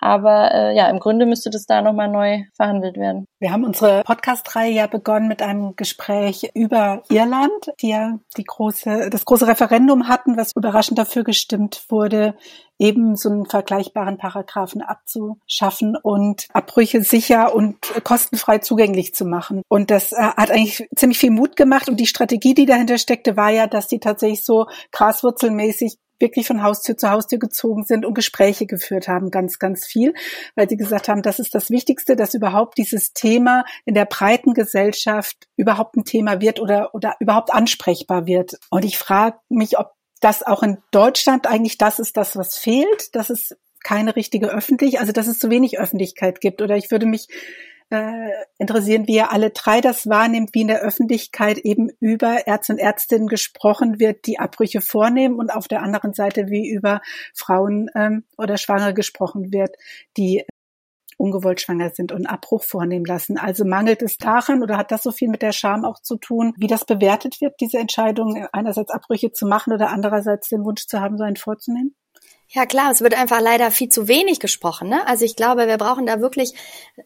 Aber äh, ja, im Grunde müsste das da nochmal neu verhandelt werden. Wir haben unsere Podcast-Reihe ja begonnen mit einem Gespräch über Irland, die ja die große, das große Referendum hatten, was überraschend dafür gestimmt wurde, eben so einen vergleichbaren Paragraphen abzuschaffen und Abbrüche sicher und kostenfrei zugänglich zu machen. Und das äh, hat eigentlich ziemlich viel Mut gemacht. Und die Strategie, die dahinter steckte, war ja, dass die tatsächlich so graswurzelmäßig wirklich von Haustür zu Haustür gezogen sind und Gespräche geführt haben, ganz, ganz viel, weil sie gesagt haben, das ist das Wichtigste, dass überhaupt dieses Thema in der breiten Gesellschaft überhaupt ein Thema wird oder, oder überhaupt ansprechbar wird. Und ich frage mich, ob das auch in Deutschland eigentlich das ist, das was fehlt, dass es keine richtige öffentlich, also dass es zu wenig Öffentlichkeit gibt. Oder ich würde mich äh, interessieren, wie ihr alle drei das wahrnehmt, wie in der Öffentlichkeit eben über Ärzte und Ärztinnen gesprochen wird, die Abbrüche vornehmen und auf der anderen Seite wie über Frauen ähm, oder Schwangere gesprochen wird, die ungewollt schwanger sind und Abbruch vornehmen lassen. Also mangelt es daran oder hat das so viel mit der Scham auch zu tun, wie das bewertet wird, diese Entscheidung, einerseits Abbrüche zu machen oder andererseits den Wunsch zu haben, so einen vorzunehmen? Ja klar, es wird einfach leider viel zu wenig gesprochen. Ne? Also ich glaube, wir brauchen da wirklich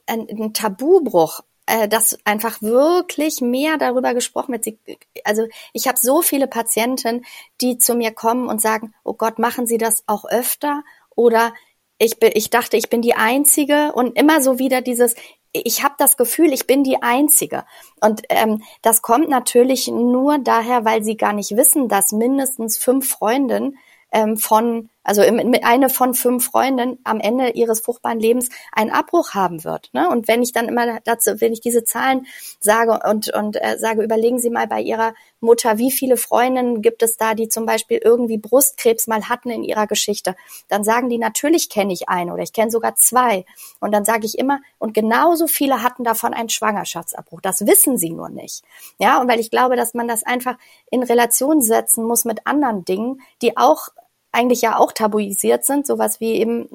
einen, einen Tabubruch äh, dass einfach wirklich mehr darüber gesprochen wird. Also ich habe so viele Patienten, die zu mir kommen und sagen, oh Gott, machen Sie das auch öfter? Oder ich, bin, ich dachte, ich bin die Einzige und immer so wieder dieses, ich habe das Gefühl, ich bin die Einzige. Und ähm, das kommt natürlich nur daher, weil sie gar nicht wissen, dass mindestens fünf Freundinnen ähm, von also mit eine von fünf Freundinnen am Ende ihres fruchtbaren Lebens einen Abbruch haben wird. Ne? Und wenn ich dann immer dazu, wenn ich diese Zahlen sage und, und äh, sage, überlegen Sie mal bei Ihrer Mutter, wie viele Freundinnen gibt es da, die zum Beispiel irgendwie Brustkrebs mal hatten in ihrer Geschichte, dann sagen die, natürlich kenne ich eine oder ich kenne sogar zwei. Und dann sage ich immer, und genauso viele hatten davon einen Schwangerschaftsabbruch. Das wissen sie nur nicht. Ja, und weil ich glaube, dass man das einfach in Relation setzen muss mit anderen Dingen, die auch eigentlich ja auch tabuisiert sind, sowas wie eben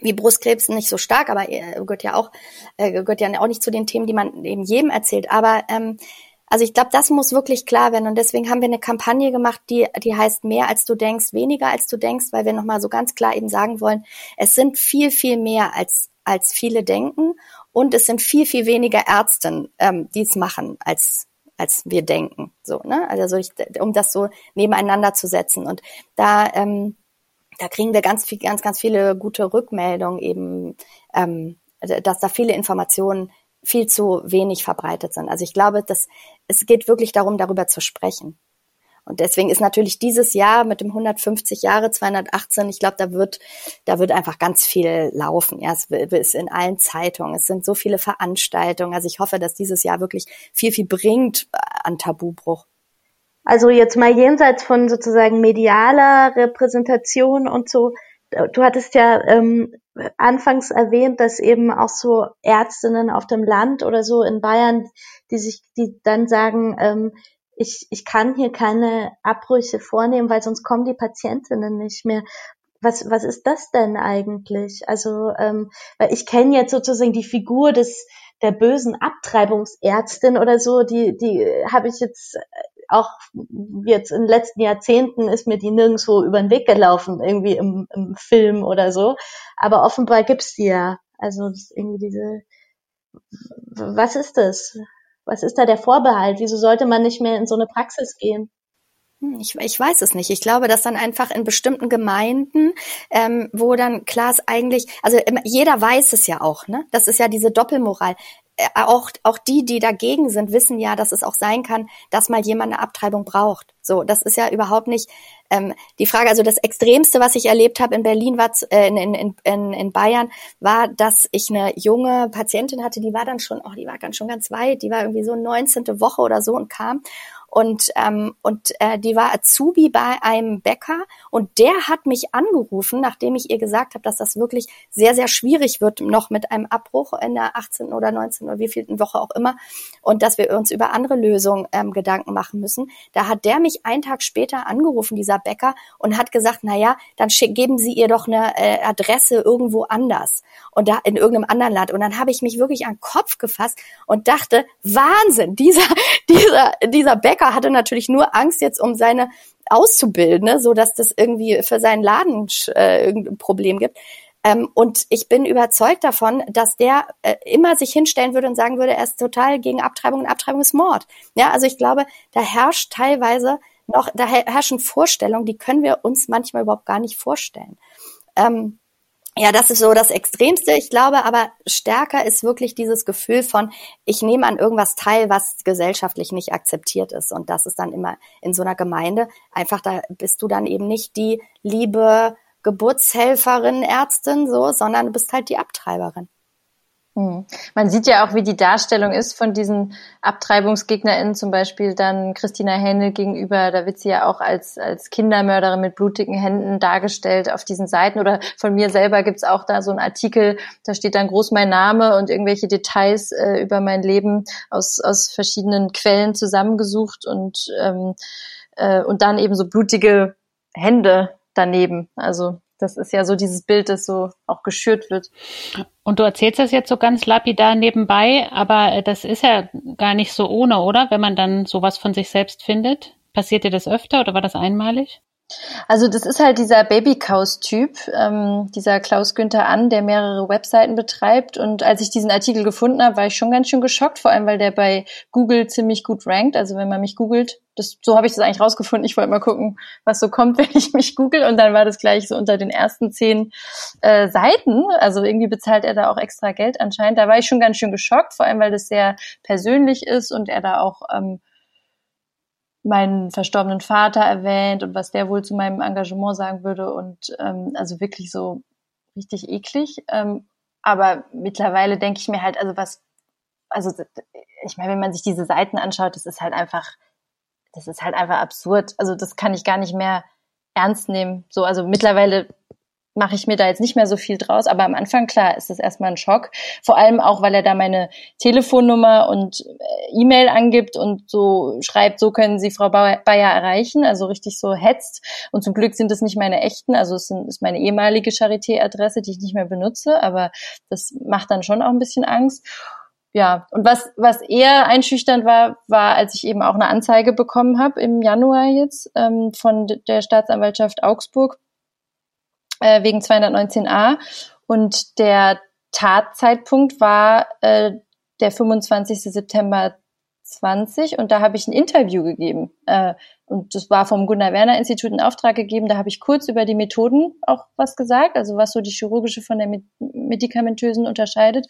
wie Brustkrebs nicht so stark, aber äh, gehört ja auch äh, gehört ja auch nicht zu den Themen, die man eben jedem erzählt. Aber ähm, also ich glaube, das muss wirklich klar werden und deswegen haben wir eine Kampagne gemacht, die die heißt mehr als du denkst, weniger als du denkst, weil wir noch mal so ganz klar eben sagen wollen, es sind viel viel mehr als als viele denken und es sind viel viel weniger Ärzte, ähm, die es machen als als wir denken. So, ne? Also ich, um das so nebeneinander zu setzen. Und da, ähm, da kriegen wir ganz viel, ganz, ganz viele gute Rückmeldungen eben, ähm, dass da viele Informationen viel zu wenig verbreitet sind. Also ich glaube, dass es geht wirklich darum, darüber zu sprechen. Und deswegen ist natürlich dieses Jahr mit dem 150 Jahre 218, ich glaube, da wird, da wird einfach ganz viel laufen. Ja, es ist in allen Zeitungen. Es sind so viele Veranstaltungen. Also ich hoffe, dass dieses Jahr wirklich viel, viel bringt äh, an Tabubruch. Also jetzt mal jenseits von sozusagen medialer Repräsentation und so. Du hattest ja ähm, anfangs erwähnt, dass eben auch so Ärztinnen auf dem Land oder so in Bayern, die sich, die dann sagen, ähm, ich, ich kann hier keine Abbrüche vornehmen, weil sonst kommen die Patientinnen nicht mehr. Was, was ist das denn eigentlich? Also, ähm, weil ich kenne jetzt sozusagen die Figur des der bösen Abtreibungsärztin oder so, die, die habe ich jetzt auch jetzt in den letzten Jahrzehnten ist mir die nirgendwo über den Weg gelaufen, irgendwie im, im Film oder so. Aber offenbar gibt's die ja. Also irgendwie diese, was ist das? Was ist da der Vorbehalt? Wieso sollte man nicht mehr in so eine Praxis gehen? Hm, ich, ich weiß es nicht. Ich glaube, dass dann einfach in bestimmten Gemeinden, ähm, wo dann klar ist eigentlich, also jeder weiß es ja auch, ne? Das ist ja diese Doppelmoral. Äh, auch, auch die, die dagegen sind, wissen ja, dass es auch sein kann, dass mal jemand eine Abtreibung braucht. So, das ist ja überhaupt nicht ähm, die Frage. Also das Extremste, was ich erlebt habe in Berlin, war äh, in, in, in, in Bayern, war, dass ich eine junge Patientin hatte, die war dann schon, oh, die war ganz schon ganz weit, die war irgendwie so 19. Woche oder so und kam und ähm, und äh, die war Azubi bei einem Bäcker und der hat mich angerufen, nachdem ich ihr gesagt habe, dass das wirklich sehr sehr schwierig wird noch mit einem Abbruch in der 18. oder 19. oder wievielten Woche auch immer und dass wir uns über andere Lösungen ähm, Gedanken machen müssen. Da hat der mich einen Tag später angerufen, dieser Bäcker, und hat gesagt, na ja, dann geben Sie ihr doch eine äh, Adresse irgendwo anders und da in irgendeinem anderen Land. Und dann habe ich mich wirklich an den Kopf gefasst und dachte, Wahnsinn, dieser *laughs* dieser dieser Bäcker Bäcker hatte natürlich nur Angst jetzt um seine Auszubildende, so dass das irgendwie für seinen Laden äh, irgendein Problem gibt. Ähm, und ich bin überzeugt davon, dass der äh, immer sich hinstellen würde und sagen würde, er ist total gegen Abtreibung und Abtreibung ist Mord. Ja, also ich glaube, da herrscht teilweise noch, da herrschen Vorstellungen, die können wir uns manchmal überhaupt gar nicht vorstellen. Ähm, ja, das ist so das Extremste. Ich glaube aber stärker ist wirklich dieses Gefühl von, ich nehme an irgendwas teil, was gesellschaftlich nicht akzeptiert ist. Und das ist dann immer in so einer Gemeinde einfach, da bist du dann eben nicht die liebe Geburtshelferin, Ärztin, so, sondern du bist halt die Abtreiberin. Hm. Man sieht ja auch, wie die Darstellung ist von diesen AbtreibungsgegnerInnen, zum Beispiel dann Christina Händel gegenüber, da wird sie ja auch als, als Kindermörderin mit blutigen Händen dargestellt auf diesen Seiten. Oder von mir selber gibt's auch da so einen Artikel, da steht dann groß mein Name und irgendwelche Details äh, über mein Leben aus, aus verschiedenen Quellen zusammengesucht und, ähm, äh, und dann eben so blutige Hände daneben. Also das ist ja so dieses Bild, das so auch geschürt wird. Und du erzählst das jetzt so ganz lapidar nebenbei, aber äh, das ist ja gar nicht so ohne, oder? Wenn man dann sowas von sich selbst findet. Passiert dir das öfter oder war das einmalig? Also das ist halt dieser Babykaus-Typ, ähm, dieser Klaus Günther An, der mehrere Webseiten betreibt. Und als ich diesen Artikel gefunden habe, war ich schon ganz schön geschockt, vor allem weil der bei Google ziemlich gut rankt. Also wenn man mich googelt, das, so habe ich das eigentlich rausgefunden. Ich wollte mal gucken, was so kommt, *laughs* wenn ich mich google. Und dann war das gleich so unter den ersten zehn äh, Seiten. Also irgendwie bezahlt er da auch extra Geld anscheinend. Da war ich schon ganz schön geschockt, vor allem weil das sehr persönlich ist und er da auch ähm, meinen verstorbenen Vater erwähnt und was der wohl zu meinem Engagement sagen würde und ähm, also wirklich so richtig eklig. Ähm, aber mittlerweile denke ich mir halt, also was, also ich meine, wenn man sich diese Seiten anschaut, das ist halt einfach, das ist halt einfach absurd. Also das kann ich gar nicht mehr ernst nehmen. So, also mittlerweile mache ich mir da jetzt nicht mehr so viel draus. Aber am Anfang, klar, ist das erstmal ein Schock. Vor allem auch, weil er da meine Telefonnummer und äh, E-Mail angibt und so schreibt, so können Sie Frau Bayer erreichen. Also richtig so hetzt. Und zum Glück sind es nicht meine echten. Also es ist meine ehemalige Charité-Adresse, die ich nicht mehr benutze. Aber das macht dann schon auch ein bisschen Angst. Ja, und was, was eher einschüchternd war, war, als ich eben auch eine Anzeige bekommen habe im Januar jetzt ähm, von der Staatsanwaltschaft Augsburg äh, wegen 219a. Und der Tatzeitpunkt war äh, der 25. September 20 und da habe ich ein Interview gegeben äh, und das war vom Gunnar Werner Institut in Auftrag gegeben. Da habe ich kurz über die Methoden auch was gesagt, also was so die chirurgische von der medikamentösen unterscheidet.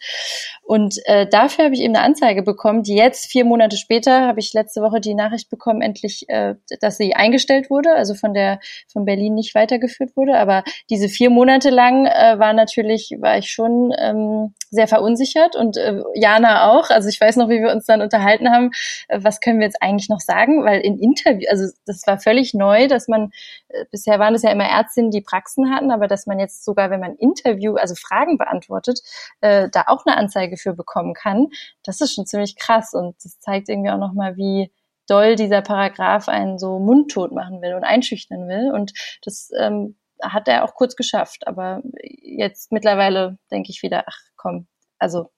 Und äh, dafür habe ich eben eine Anzeige bekommen, die jetzt vier Monate später habe ich letzte Woche die Nachricht bekommen, endlich, äh, dass sie eingestellt wurde, also von der von Berlin nicht weitergeführt wurde. Aber diese vier Monate lang äh, war natürlich war ich schon ähm, sehr verunsichert und äh, Jana auch. Also ich weiß noch, wie wir uns dann unterhalten haben, äh, was können wir jetzt eigentlich noch sagen, weil in Interview, also das war völlig neu, dass man, äh, bisher waren es ja immer Ärztinnen, die Praxen hatten, aber dass man jetzt sogar, wenn man Interview, also Fragen beantwortet, äh, da auch eine Anzeige für bekommen kann, das ist schon ziemlich krass und das zeigt irgendwie auch nochmal, wie doll dieser Paragraph einen so mundtot machen will und einschüchtern will und das ähm, hat er auch kurz geschafft, aber jetzt mittlerweile denke ich wieder, ach komm, also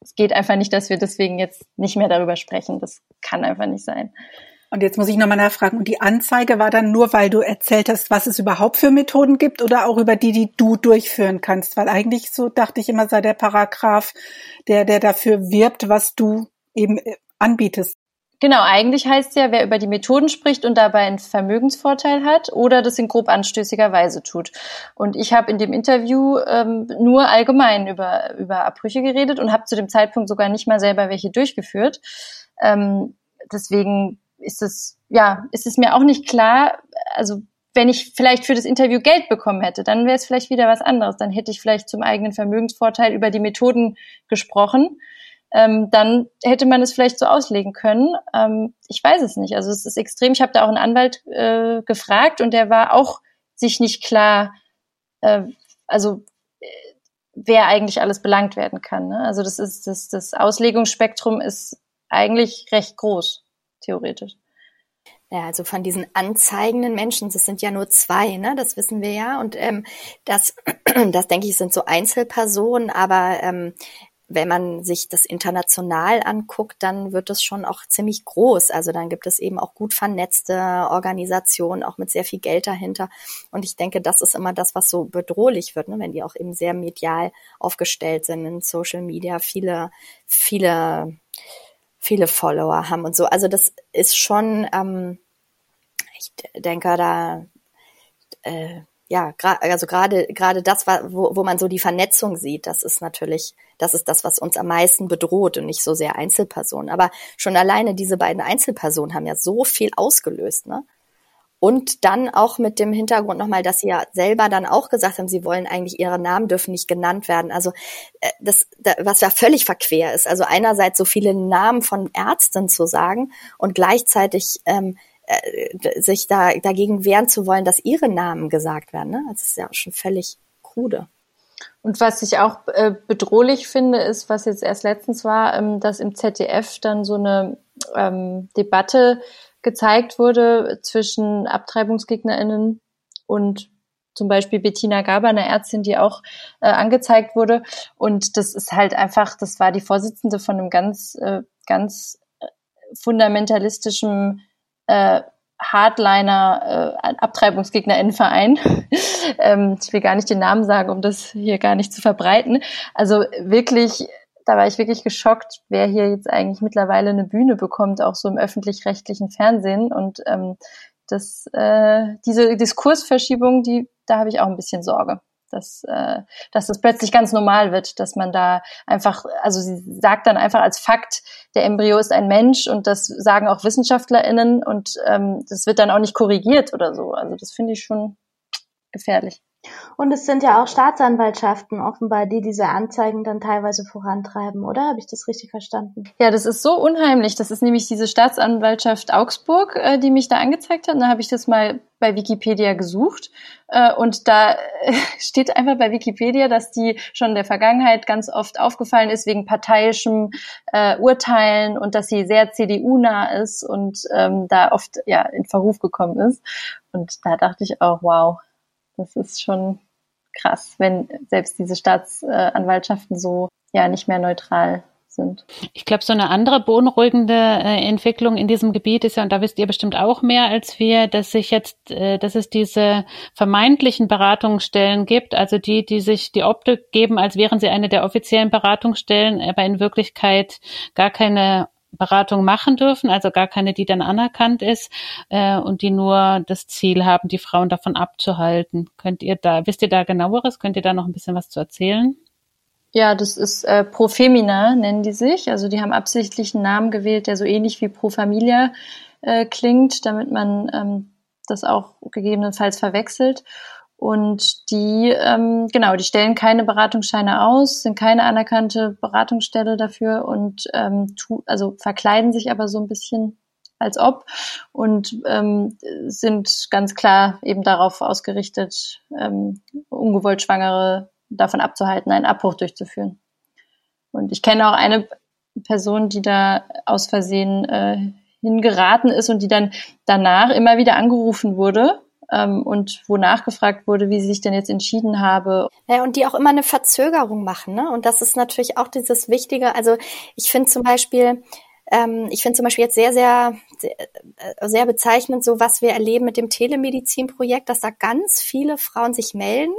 es geht einfach nicht, dass wir deswegen jetzt nicht mehr darüber sprechen. Das kann einfach nicht sein. Und jetzt muss ich nochmal nachfragen. Und die Anzeige war dann nur, weil du erzählt hast, was es überhaupt für Methoden gibt oder auch über die, die du durchführen kannst? Weil eigentlich so dachte ich immer, sei der Paragraph, der, der dafür wirbt, was du eben äh, anbietest. Genau, eigentlich heißt ja, wer über die Methoden spricht und dabei einen Vermögensvorteil hat oder das in grob anstößiger Weise tut. Und ich habe in dem Interview ähm, nur allgemein über, über Abbrüche geredet und habe zu dem Zeitpunkt sogar nicht mal selber welche durchgeführt. Ähm, deswegen ist es, ja, ist es mir auch nicht klar, also wenn ich vielleicht für das Interview Geld bekommen hätte, dann wäre es vielleicht wieder was anderes. Dann hätte ich vielleicht zum eigenen Vermögensvorteil über die Methoden gesprochen ähm, dann hätte man es vielleicht so auslegen können. Ähm, ich weiß es nicht. Also es ist extrem. Ich habe da auch einen Anwalt äh, gefragt und der war auch sich nicht klar, äh, also äh, wer eigentlich alles belangt werden kann. Ne? Also das ist das, das Auslegungsspektrum ist eigentlich recht groß, theoretisch. Ja, also von diesen anzeigenden Menschen, das sind ja nur zwei, ne? Das wissen wir ja. Und ähm, das, *clears throat* das denke ich, sind so Einzelpersonen, aber ähm, wenn man sich das international anguckt, dann wird es schon auch ziemlich groß. Also dann gibt es eben auch gut vernetzte Organisationen, auch mit sehr viel Geld dahinter. Und ich denke, das ist immer das, was so bedrohlich wird, ne? wenn die auch eben sehr medial aufgestellt sind in Social Media, viele, viele, viele Follower haben und so. Also das ist schon, ähm, ich denke, da äh, ja, also gerade gerade das, wo, wo man so die Vernetzung sieht, das ist natürlich, das ist das, was uns am meisten bedroht und nicht so sehr Einzelpersonen. Aber schon alleine diese beiden Einzelpersonen haben ja so viel ausgelöst, ne? Und dann auch mit dem Hintergrund nochmal, dass sie ja selber dann auch gesagt haben, sie wollen eigentlich ihre Namen dürfen nicht genannt werden. Also äh, das, was ja völlig verquer ist. Also einerseits so viele Namen von Ärzten zu sagen und gleichzeitig ähm, äh, sich da dagegen wehren zu wollen, dass ihre Namen gesagt werden. Ne? Das ist ja schon völlig krude. Und was ich auch äh, bedrohlich finde, ist, was jetzt erst letztens war, ähm, dass im ZDF dann so eine ähm, Debatte gezeigt wurde zwischen AbtreibungsgegnerInnen und zum Beispiel Bettina Gaber, eine Ärztin, die auch äh, angezeigt wurde. Und das ist halt einfach, das war die Vorsitzende von einem ganz, äh, ganz äh, fundamentalistischen äh, Hardliner äh, AbtreibungsgegnerInnenverein. *laughs* ähm, ich will gar nicht den Namen sagen, um das hier gar nicht zu verbreiten. Also wirklich, da war ich wirklich geschockt, wer hier jetzt eigentlich mittlerweile eine Bühne bekommt, auch so im öffentlich-rechtlichen Fernsehen. Und ähm, das, äh, diese Diskursverschiebung, die, da habe ich auch ein bisschen Sorge dass, äh, dass das plötzlich ganz normal wird, dass man da einfach, also sie sagt dann einfach als Fakt, der Embryo ist ein Mensch und das sagen auch WissenschaftlerInnen und ähm, das wird dann auch nicht korrigiert oder so. Also das finde ich schon gefährlich. Und es sind ja auch Staatsanwaltschaften offenbar, die diese Anzeigen dann teilweise vorantreiben, oder? Habe ich das richtig verstanden? Ja, das ist so unheimlich. Das ist nämlich diese Staatsanwaltschaft Augsburg, äh, die mich da angezeigt hat. Da habe ich das mal bei Wikipedia gesucht. Äh, und da äh, *laughs* steht einfach bei Wikipedia, dass die schon in der Vergangenheit ganz oft aufgefallen ist wegen parteiischem Urteilen und dass sie sehr CDU-nah ist und ähm, da oft ja in Verruf gekommen ist. Und da dachte ich auch, wow, das ist schon krass, wenn selbst diese Staatsanwaltschaften so ja nicht mehr neutral sind. Ich glaube, so eine andere beunruhigende äh, Entwicklung in diesem Gebiet ist ja, und da wisst ihr bestimmt auch mehr als wir, dass sich jetzt, äh, dass es diese vermeintlichen Beratungsstellen gibt, also die, die sich die Optik geben, als wären sie eine der offiziellen Beratungsstellen, aber in Wirklichkeit gar keine Beratung machen dürfen, also gar keine, die dann anerkannt ist äh, und die nur das Ziel haben, die Frauen davon abzuhalten. Könnt ihr da, wisst ihr da genaueres? Könnt ihr da noch ein bisschen was zu erzählen? Ja, das ist äh, Pro Femina, nennen die sich. Also die haben absichtlich einen Namen gewählt, der so ähnlich wie Pro Familia äh, klingt, damit man ähm, das auch gegebenenfalls verwechselt. Und die, ähm, genau, die stellen keine Beratungsscheine aus, sind keine anerkannte Beratungsstelle dafür und ähm, tu, also verkleiden sich aber so ein bisschen als ob und ähm, sind ganz klar eben darauf ausgerichtet, ähm, ungewollt Schwangere davon abzuhalten, einen Abbruch durchzuführen. Und ich kenne auch eine Person, die da aus Versehen äh, hingeraten ist und die dann danach immer wieder angerufen wurde ähm, und wo nachgefragt wurde, wie sie sich denn jetzt entschieden habe. Ja, und die auch immer eine Verzögerung machen. Ne? Und das ist natürlich auch dieses Wichtige. Also ich finde zum Beispiel, ähm, ich finde zum Beispiel jetzt sehr, sehr, sehr bezeichnend, so was wir erleben mit dem Telemedizin-Projekt, dass da ganz viele Frauen sich melden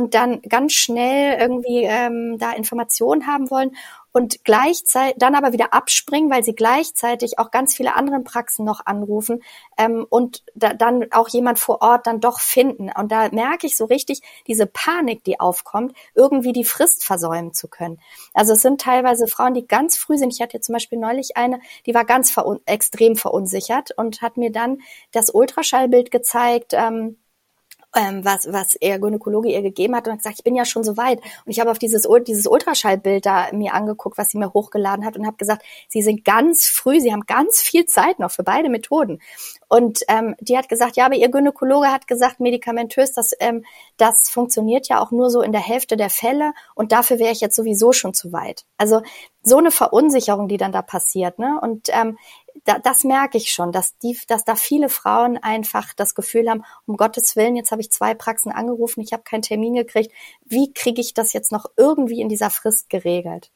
und dann ganz schnell irgendwie ähm, da Informationen haben wollen und gleichzeitig dann aber wieder abspringen, weil sie gleichzeitig auch ganz viele andere Praxen noch anrufen ähm, und da, dann auch jemand vor Ort dann doch finden. Und da merke ich so richtig diese Panik, die aufkommt, irgendwie die Frist versäumen zu können. Also es sind teilweise Frauen, die ganz früh sind. Ich hatte zum Beispiel neulich eine, die war ganz verun extrem verunsichert und hat mir dann das Ultraschallbild gezeigt. Ähm, ähm, was, was er Gynäkologe ihr gegeben hat und hat gesagt, ich bin ja schon so weit. Und ich habe auf dieses, dieses Ultraschallbild da mir angeguckt, was sie mir hochgeladen hat und habe gesagt, sie sind ganz früh, sie haben ganz viel Zeit noch für beide Methoden. Und ähm, die hat gesagt, ja, aber ihr Gynäkologe hat gesagt, medikamentös, das, ähm, das funktioniert ja auch nur so in der Hälfte der Fälle und dafür wäre ich jetzt sowieso schon zu weit. Also so eine Verunsicherung, die dann da passiert. Ne? Und ähm, da, das merke ich schon, dass die, dass da viele Frauen einfach das Gefühl haben, um Gottes Willen, jetzt habe ich zwei Praxen angerufen, ich habe keinen Termin gekriegt. Wie kriege ich das jetzt noch irgendwie in dieser Frist geregelt?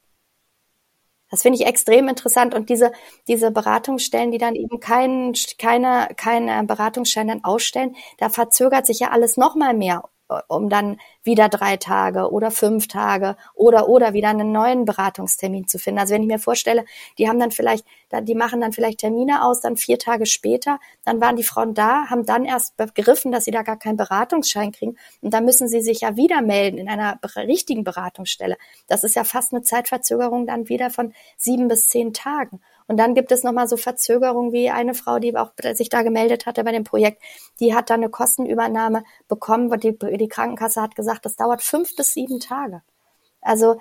Das finde ich extrem interessant. Und diese, diese Beratungsstellen, die dann eben keinen, keine, keine Beratungsstellen dann ausstellen, da verzögert sich ja alles noch mal mehr um dann wieder drei Tage oder fünf Tage oder oder wieder einen neuen Beratungstermin zu finden. Also wenn ich mir vorstelle, die haben dann vielleicht, die machen dann vielleicht Termine aus, dann vier Tage später, dann waren die Frauen da, haben dann erst begriffen, dass sie da gar keinen Beratungsschein kriegen und dann müssen sie sich ja wieder melden in einer richtigen Beratungsstelle. Das ist ja fast eine Zeitverzögerung dann wieder von sieben bis zehn Tagen. Und dann gibt es nochmal so Verzögerungen wie eine Frau, die auch sich da gemeldet hatte bei dem Projekt, die hat da eine Kostenübernahme bekommen, die, die Krankenkasse hat gesagt, das dauert fünf bis sieben Tage. Also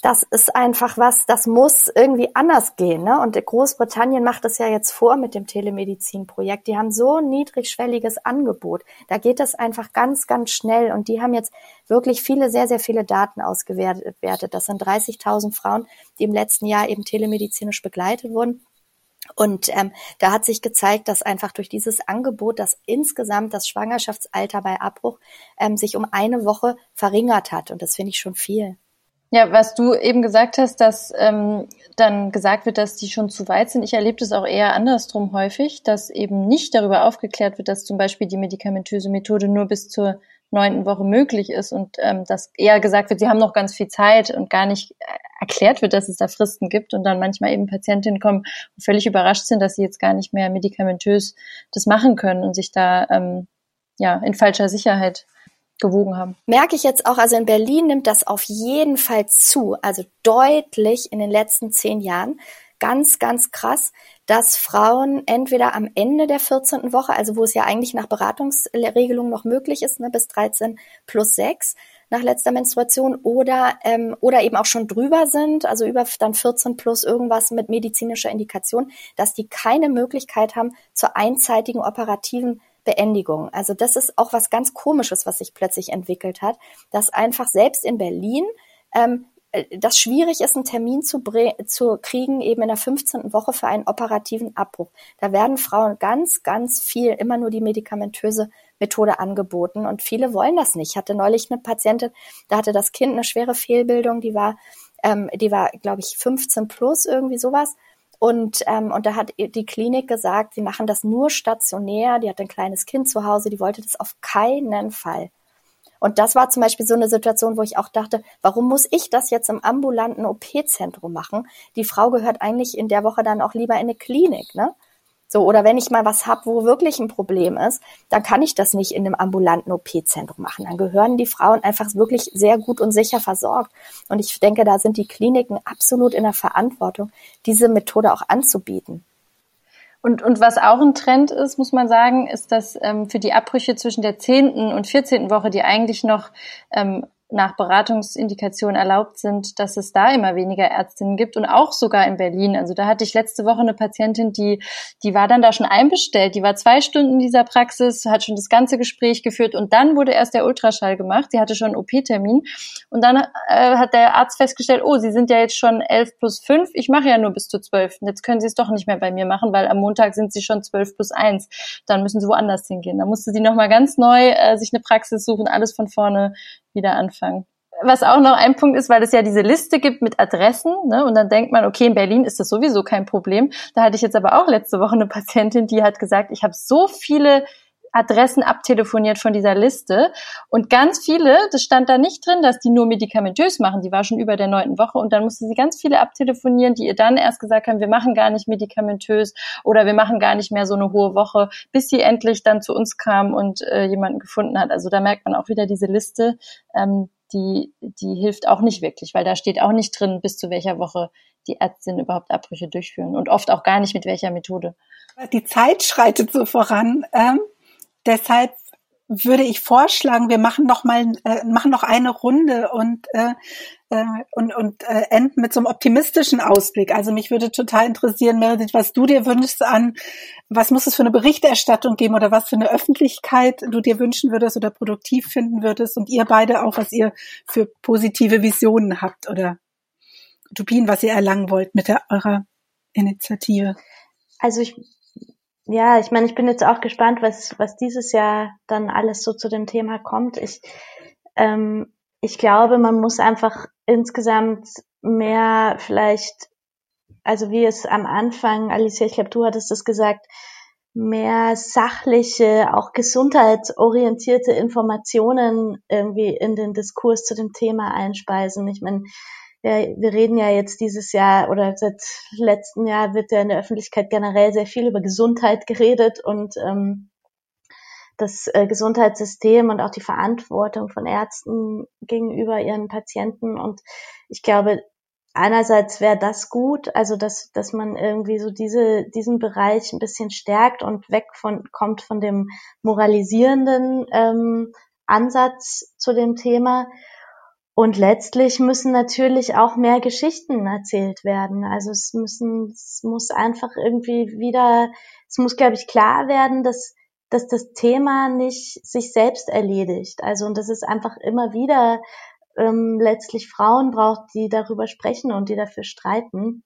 das ist einfach was, das muss irgendwie anders gehen. Ne? Und Großbritannien macht es ja jetzt vor mit dem Telemedizin-Projekt. Die haben so ein niedrigschwelliges Angebot. Da geht es einfach ganz, ganz schnell. Und die haben jetzt wirklich viele, sehr, sehr viele Daten ausgewertet. Das sind 30.000 Frauen, die im letzten Jahr eben telemedizinisch begleitet wurden. Und ähm, da hat sich gezeigt, dass einfach durch dieses Angebot, dass insgesamt das Schwangerschaftsalter bei Abbruch ähm, sich um eine Woche verringert hat. Und das finde ich schon viel. Ja, was du eben gesagt hast, dass ähm, dann gesagt wird, dass die schon zu weit sind. Ich erlebe das auch eher andersrum häufig, dass eben nicht darüber aufgeklärt wird, dass zum Beispiel die medikamentöse Methode nur bis zur neunten Woche möglich ist und ähm, dass eher gesagt wird, sie haben noch ganz viel Zeit und gar nicht erklärt wird, dass es da Fristen gibt und dann manchmal eben Patientinnen kommen und völlig überrascht sind, dass sie jetzt gar nicht mehr medikamentös das machen können und sich da ähm, ja in falscher Sicherheit gewogen haben. Merke ich jetzt auch, also in Berlin nimmt das auf jeden Fall zu, also deutlich in den letzten zehn Jahren. Ganz, ganz krass, dass Frauen entweder am Ende der 14. Woche, also wo es ja eigentlich nach Beratungsregelung noch möglich ist, ne, bis 13 plus 6 nach letzter Menstruation oder, ähm, oder eben auch schon drüber sind, also über dann 14 plus irgendwas mit medizinischer Indikation, dass die keine Möglichkeit haben zur einzeitigen operativen Beendigung. Also das ist auch was ganz Komisches, was sich plötzlich entwickelt hat, dass einfach selbst in Berlin ähm, äh, das schwierig ist, einen Termin zu, zu kriegen, eben in der 15. Woche für einen operativen Abbruch. Da werden Frauen ganz, ganz viel immer nur die medikamentöse Methode angeboten und viele wollen das nicht. Ich hatte neulich eine Patientin, da hatte das Kind eine schwere Fehlbildung, die war, ähm, die war, glaube ich, 15 plus, irgendwie sowas. Und, ähm, und da hat die Klinik gesagt, sie machen das nur stationär. Die hat ein kleines Kind zu Hause, die wollte das auf keinen Fall. Und das war zum Beispiel so eine Situation, wo ich auch dachte, warum muss ich das jetzt im ambulanten OP-Zentrum machen? Die Frau gehört eigentlich in der Woche dann auch lieber in eine Klinik, ne? So, oder wenn ich mal was habe, wo wirklich ein Problem ist, dann kann ich das nicht in einem ambulanten OP-Zentrum machen. Dann gehören die Frauen einfach wirklich sehr gut und sicher versorgt. Und ich denke, da sind die Kliniken absolut in der Verantwortung, diese Methode auch anzubieten. Und, und was auch ein Trend ist, muss man sagen, ist, dass ähm, für die Abbrüche zwischen der zehnten und vierzehnten Woche, die eigentlich noch ähm, nach Beratungsindikation erlaubt sind, dass es da immer weniger Ärztinnen gibt und auch sogar in Berlin. Also da hatte ich letzte Woche eine Patientin, die, die war dann da schon einbestellt. Die war zwei Stunden in dieser Praxis, hat schon das ganze Gespräch geführt und dann wurde erst der Ultraschall gemacht. Sie hatte schon einen OP-Termin und dann äh, hat der Arzt festgestellt, oh, Sie sind ja jetzt schon elf plus fünf. Ich mache ja nur bis zu zwölf. Jetzt können Sie es doch nicht mehr bei mir machen, weil am Montag sind Sie schon zwölf plus eins. Dann müssen Sie woanders hingehen. Da musste sie nochmal ganz neu äh, sich eine Praxis suchen, alles von vorne wieder anfangen. Was auch noch ein Punkt ist, weil es ja diese Liste gibt mit Adressen, ne, und dann denkt man, okay, in Berlin ist das sowieso kein Problem. Da hatte ich jetzt aber auch letzte Woche eine Patientin, die hat gesagt, ich habe so viele Adressen abtelefoniert von dieser Liste. Und ganz viele, das stand da nicht drin, dass die nur medikamentös machen. Die war schon über der neunten Woche und dann musste sie ganz viele abtelefonieren, die ihr dann erst gesagt haben, wir machen gar nicht medikamentös oder wir machen gar nicht mehr so eine hohe Woche, bis sie endlich dann zu uns kam und äh, jemanden gefunden hat. Also da merkt man auch wieder diese Liste, ähm, die, die hilft auch nicht wirklich, weil da steht auch nicht drin, bis zu welcher Woche die Ärztinnen überhaupt Abbrüche durchführen und oft auch gar nicht mit welcher Methode. Die Zeit schreitet so voran. Ähm deshalb würde ich vorschlagen, wir machen noch mal äh, machen noch eine Runde und äh, äh, und und äh, enden mit so einem optimistischen Ausblick. Also mich würde total interessieren, Meredith, was du dir wünschst an, was muss es für eine Berichterstattung geben oder was für eine Öffentlichkeit du dir wünschen würdest oder produktiv finden würdest und ihr beide auch, was ihr für positive Visionen habt oder Utopien, was ihr erlangen wollt mit der, eurer Initiative. Also ich ja, ich meine, ich bin jetzt auch gespannt, was, was dieses Jahr dann alles so zu dem Thema kommt. Ich, ähm, ich glaube, man muss einfach insgesamt mehr vielleicht, also wie es am Anfang, Alicia, ich glaube, du hattest das gesagt, mehr sachliche, auch gesundheitsorientierte Informationen irgendwie in den Diskurs zu dem Thema einspeisen. Ich meine, wir, wir reden ja jetzt dieses Jahr oder seit letzten Jahr wird ja in der Öffentlichkeit generell sehr viel über Gesundheit geredet und ähm, das äh, Gesundheitssystem und auch die Verantwortung von Ärzten gegenüber ihren Patienten. Und ich glaube, einerseits wäre das gut, also dass, dass man irgendwie so diese, diesen Bereich ein bisschen stärkt und weg von, kommt von dem moralisierenden ähm, Ansatz zu dem Thema. Und letztlich müssen natürlich auch mehr Geschichten erzählt werden. Also es müssen, es muss einfach irgendwie wieder, es muss, glaube ich, klar werden, dass, dass das Thema nicht sich selbst erledigt. Also und dass es einfach immer wieder ähm, letztlich Frauen braucht, die darüber sprechen und die dafür streiten,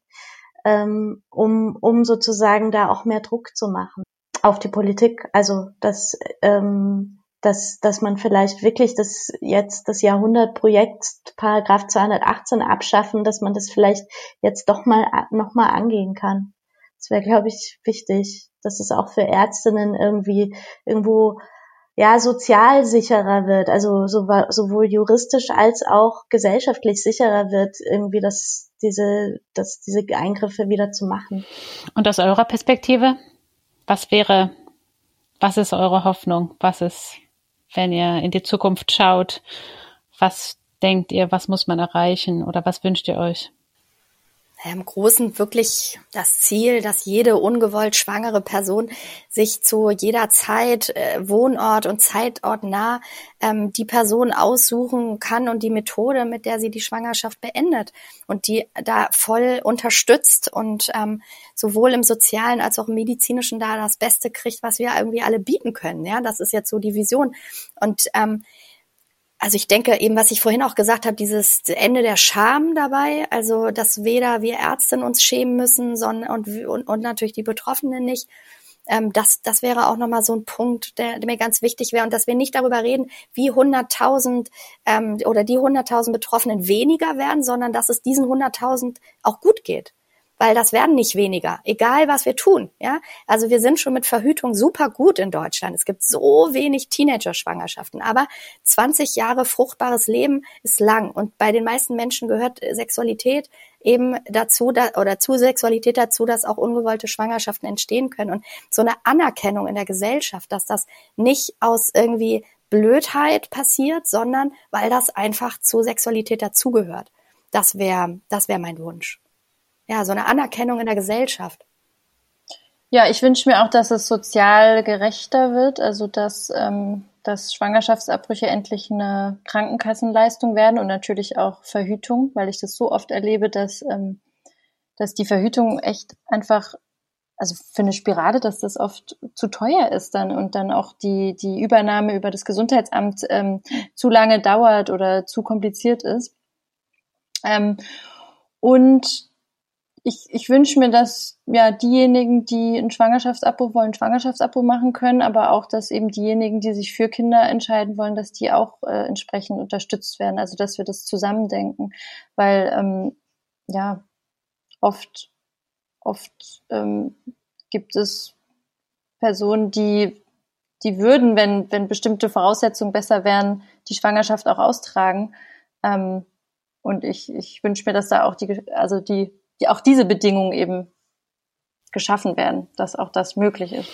ähm, um, um sozusagen da auch mehr Druck zu machen auf die Politik. Also dass ähm, dass, dass man vielleicht wirklich das jetzt das Jahrhundertprojekt Paragraph 218 abschaffen, dass man das vielleicht jetzt doch mal noch mal angehen kann. Das wäre, glaube ich, wichtig, dass es auch für Ärztinnen irgendwie irgendwo ja sozial sicherer wird, also sowohl juristisch als auch gesellschaftlich sicherer wird, irgendwie das diese dass diese Eingriffe wieder zu machen. Und aus eurer Perspektive, was wäre, was ist eure Hoffnung? Was ist wenn ihr in die Zukunft schaut, was denkt ihr, was muss man erreichen oder was wünscht ihr euch? Im Großen wirklich das Ziel, dass jede ungewollt schwangere Person sich zu jeder Zeit, äh, Wohnort und Zeitort nah ähm, die Person aussuchen kann und die Methode, mit der sie die Schwangerschaft beendet und die da voll unterstützt und ähm, sowohl im sozialen als auch im medizinischen da das Beste kriegt, was wir irgendwie alle bieten können. Ja, das ist jetzt so die Vision und ähm, also ich denke eben, was ich vorhin auch gesagt habe, dieses Ende der Scham dabei, also dass weder wir Ärztinnen uns schämen müssen, sondern und, und, und natürlich die Betroffenen nicht. Ähm, das, das wäre auch nochmal so ein Punkt, der, der mir ganz wichtig wäre und dass wir nicht darüber reden, wie 100.000 ähm, oder die 100.000 Betroffenen weniger werden, sondern dass es diesen 100.000 auch gut geht weil das werden nicht weniger, egal was wir tun. Ja, also wir sind schon mit Verhütung super gut in Deutschland. Es gibt so wenig Teenager-Schwangerschaften, aber 20 Jahre fruchtbares Leben ist lang und bei den meisten Menschen gehört Sexualität eben dazu da, oder zu Sexualität dazu, dass auch ungewollte Schwangerschaften entstehen können und so eine Anerkennung in der Gesellschaft, dass das nicht aus irgendwie Blödheit passiert, sondern weil das einfach zu Sexualität dazugehört. Das wäre, das wäre mein Wunsch. Ja, so eine Anerkennung in der Gesellschaft. Ja, ich wünsche mir auch, dass es sozial gerechter wird, also dass, ähm, dass Schwangerschaftsabbrüche endlich eine Krankenkassenleistung werden und natürlich auch Verhütung, weil ich das so oft erlebe, dass, ähm, dass die Verhütung echt einfach also für eine Spirale, dass das oft zu teuer ist dann und dann auch die, die Übernahme über das Gesundheitsamt ähm, zu lange dauert oder zu kompliziert ist. Ähm, und ich, ich wünsche mir, dass ja diejenigen, die einen Schwangerschaftsabbruch wollen, Schwangerschaftsabbruch machen können, aber auch, dass eben diejenigen, die sich für Kinder entscheiden wollen, dass die auch äh, entsprechend unterstützt werden. Also dass wir das zusammendenken, weil ähm, ja oft oft ähm, gibt es Personen, die, die würden, wenn, wenn bestimmte Voraussetzungen besser wären, die Schwangerschaft auch austragen. Ähm, und ich, ich wünsche mir, dass da auch die, also die, auch diese Bedingungen eben geschaffen werden, dass auch das möglich ist.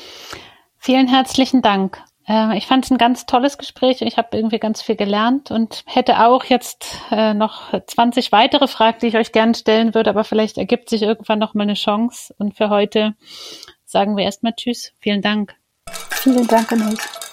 Vielen herzlichen Dank. Äh, ich fand es ein ganz tolles Gespräch und ich habe irgendwie ganz viel gelernt und hätte auch jetzt äh, noch 20 weitere Fragen, die ich euch gerne stellen würde, aber vielleicht ergibt sich irgendwann noch mal eine Chance. Und für heute sagen wir erstmal Tschüss. Vielen Dank. Vielen Dank an euch.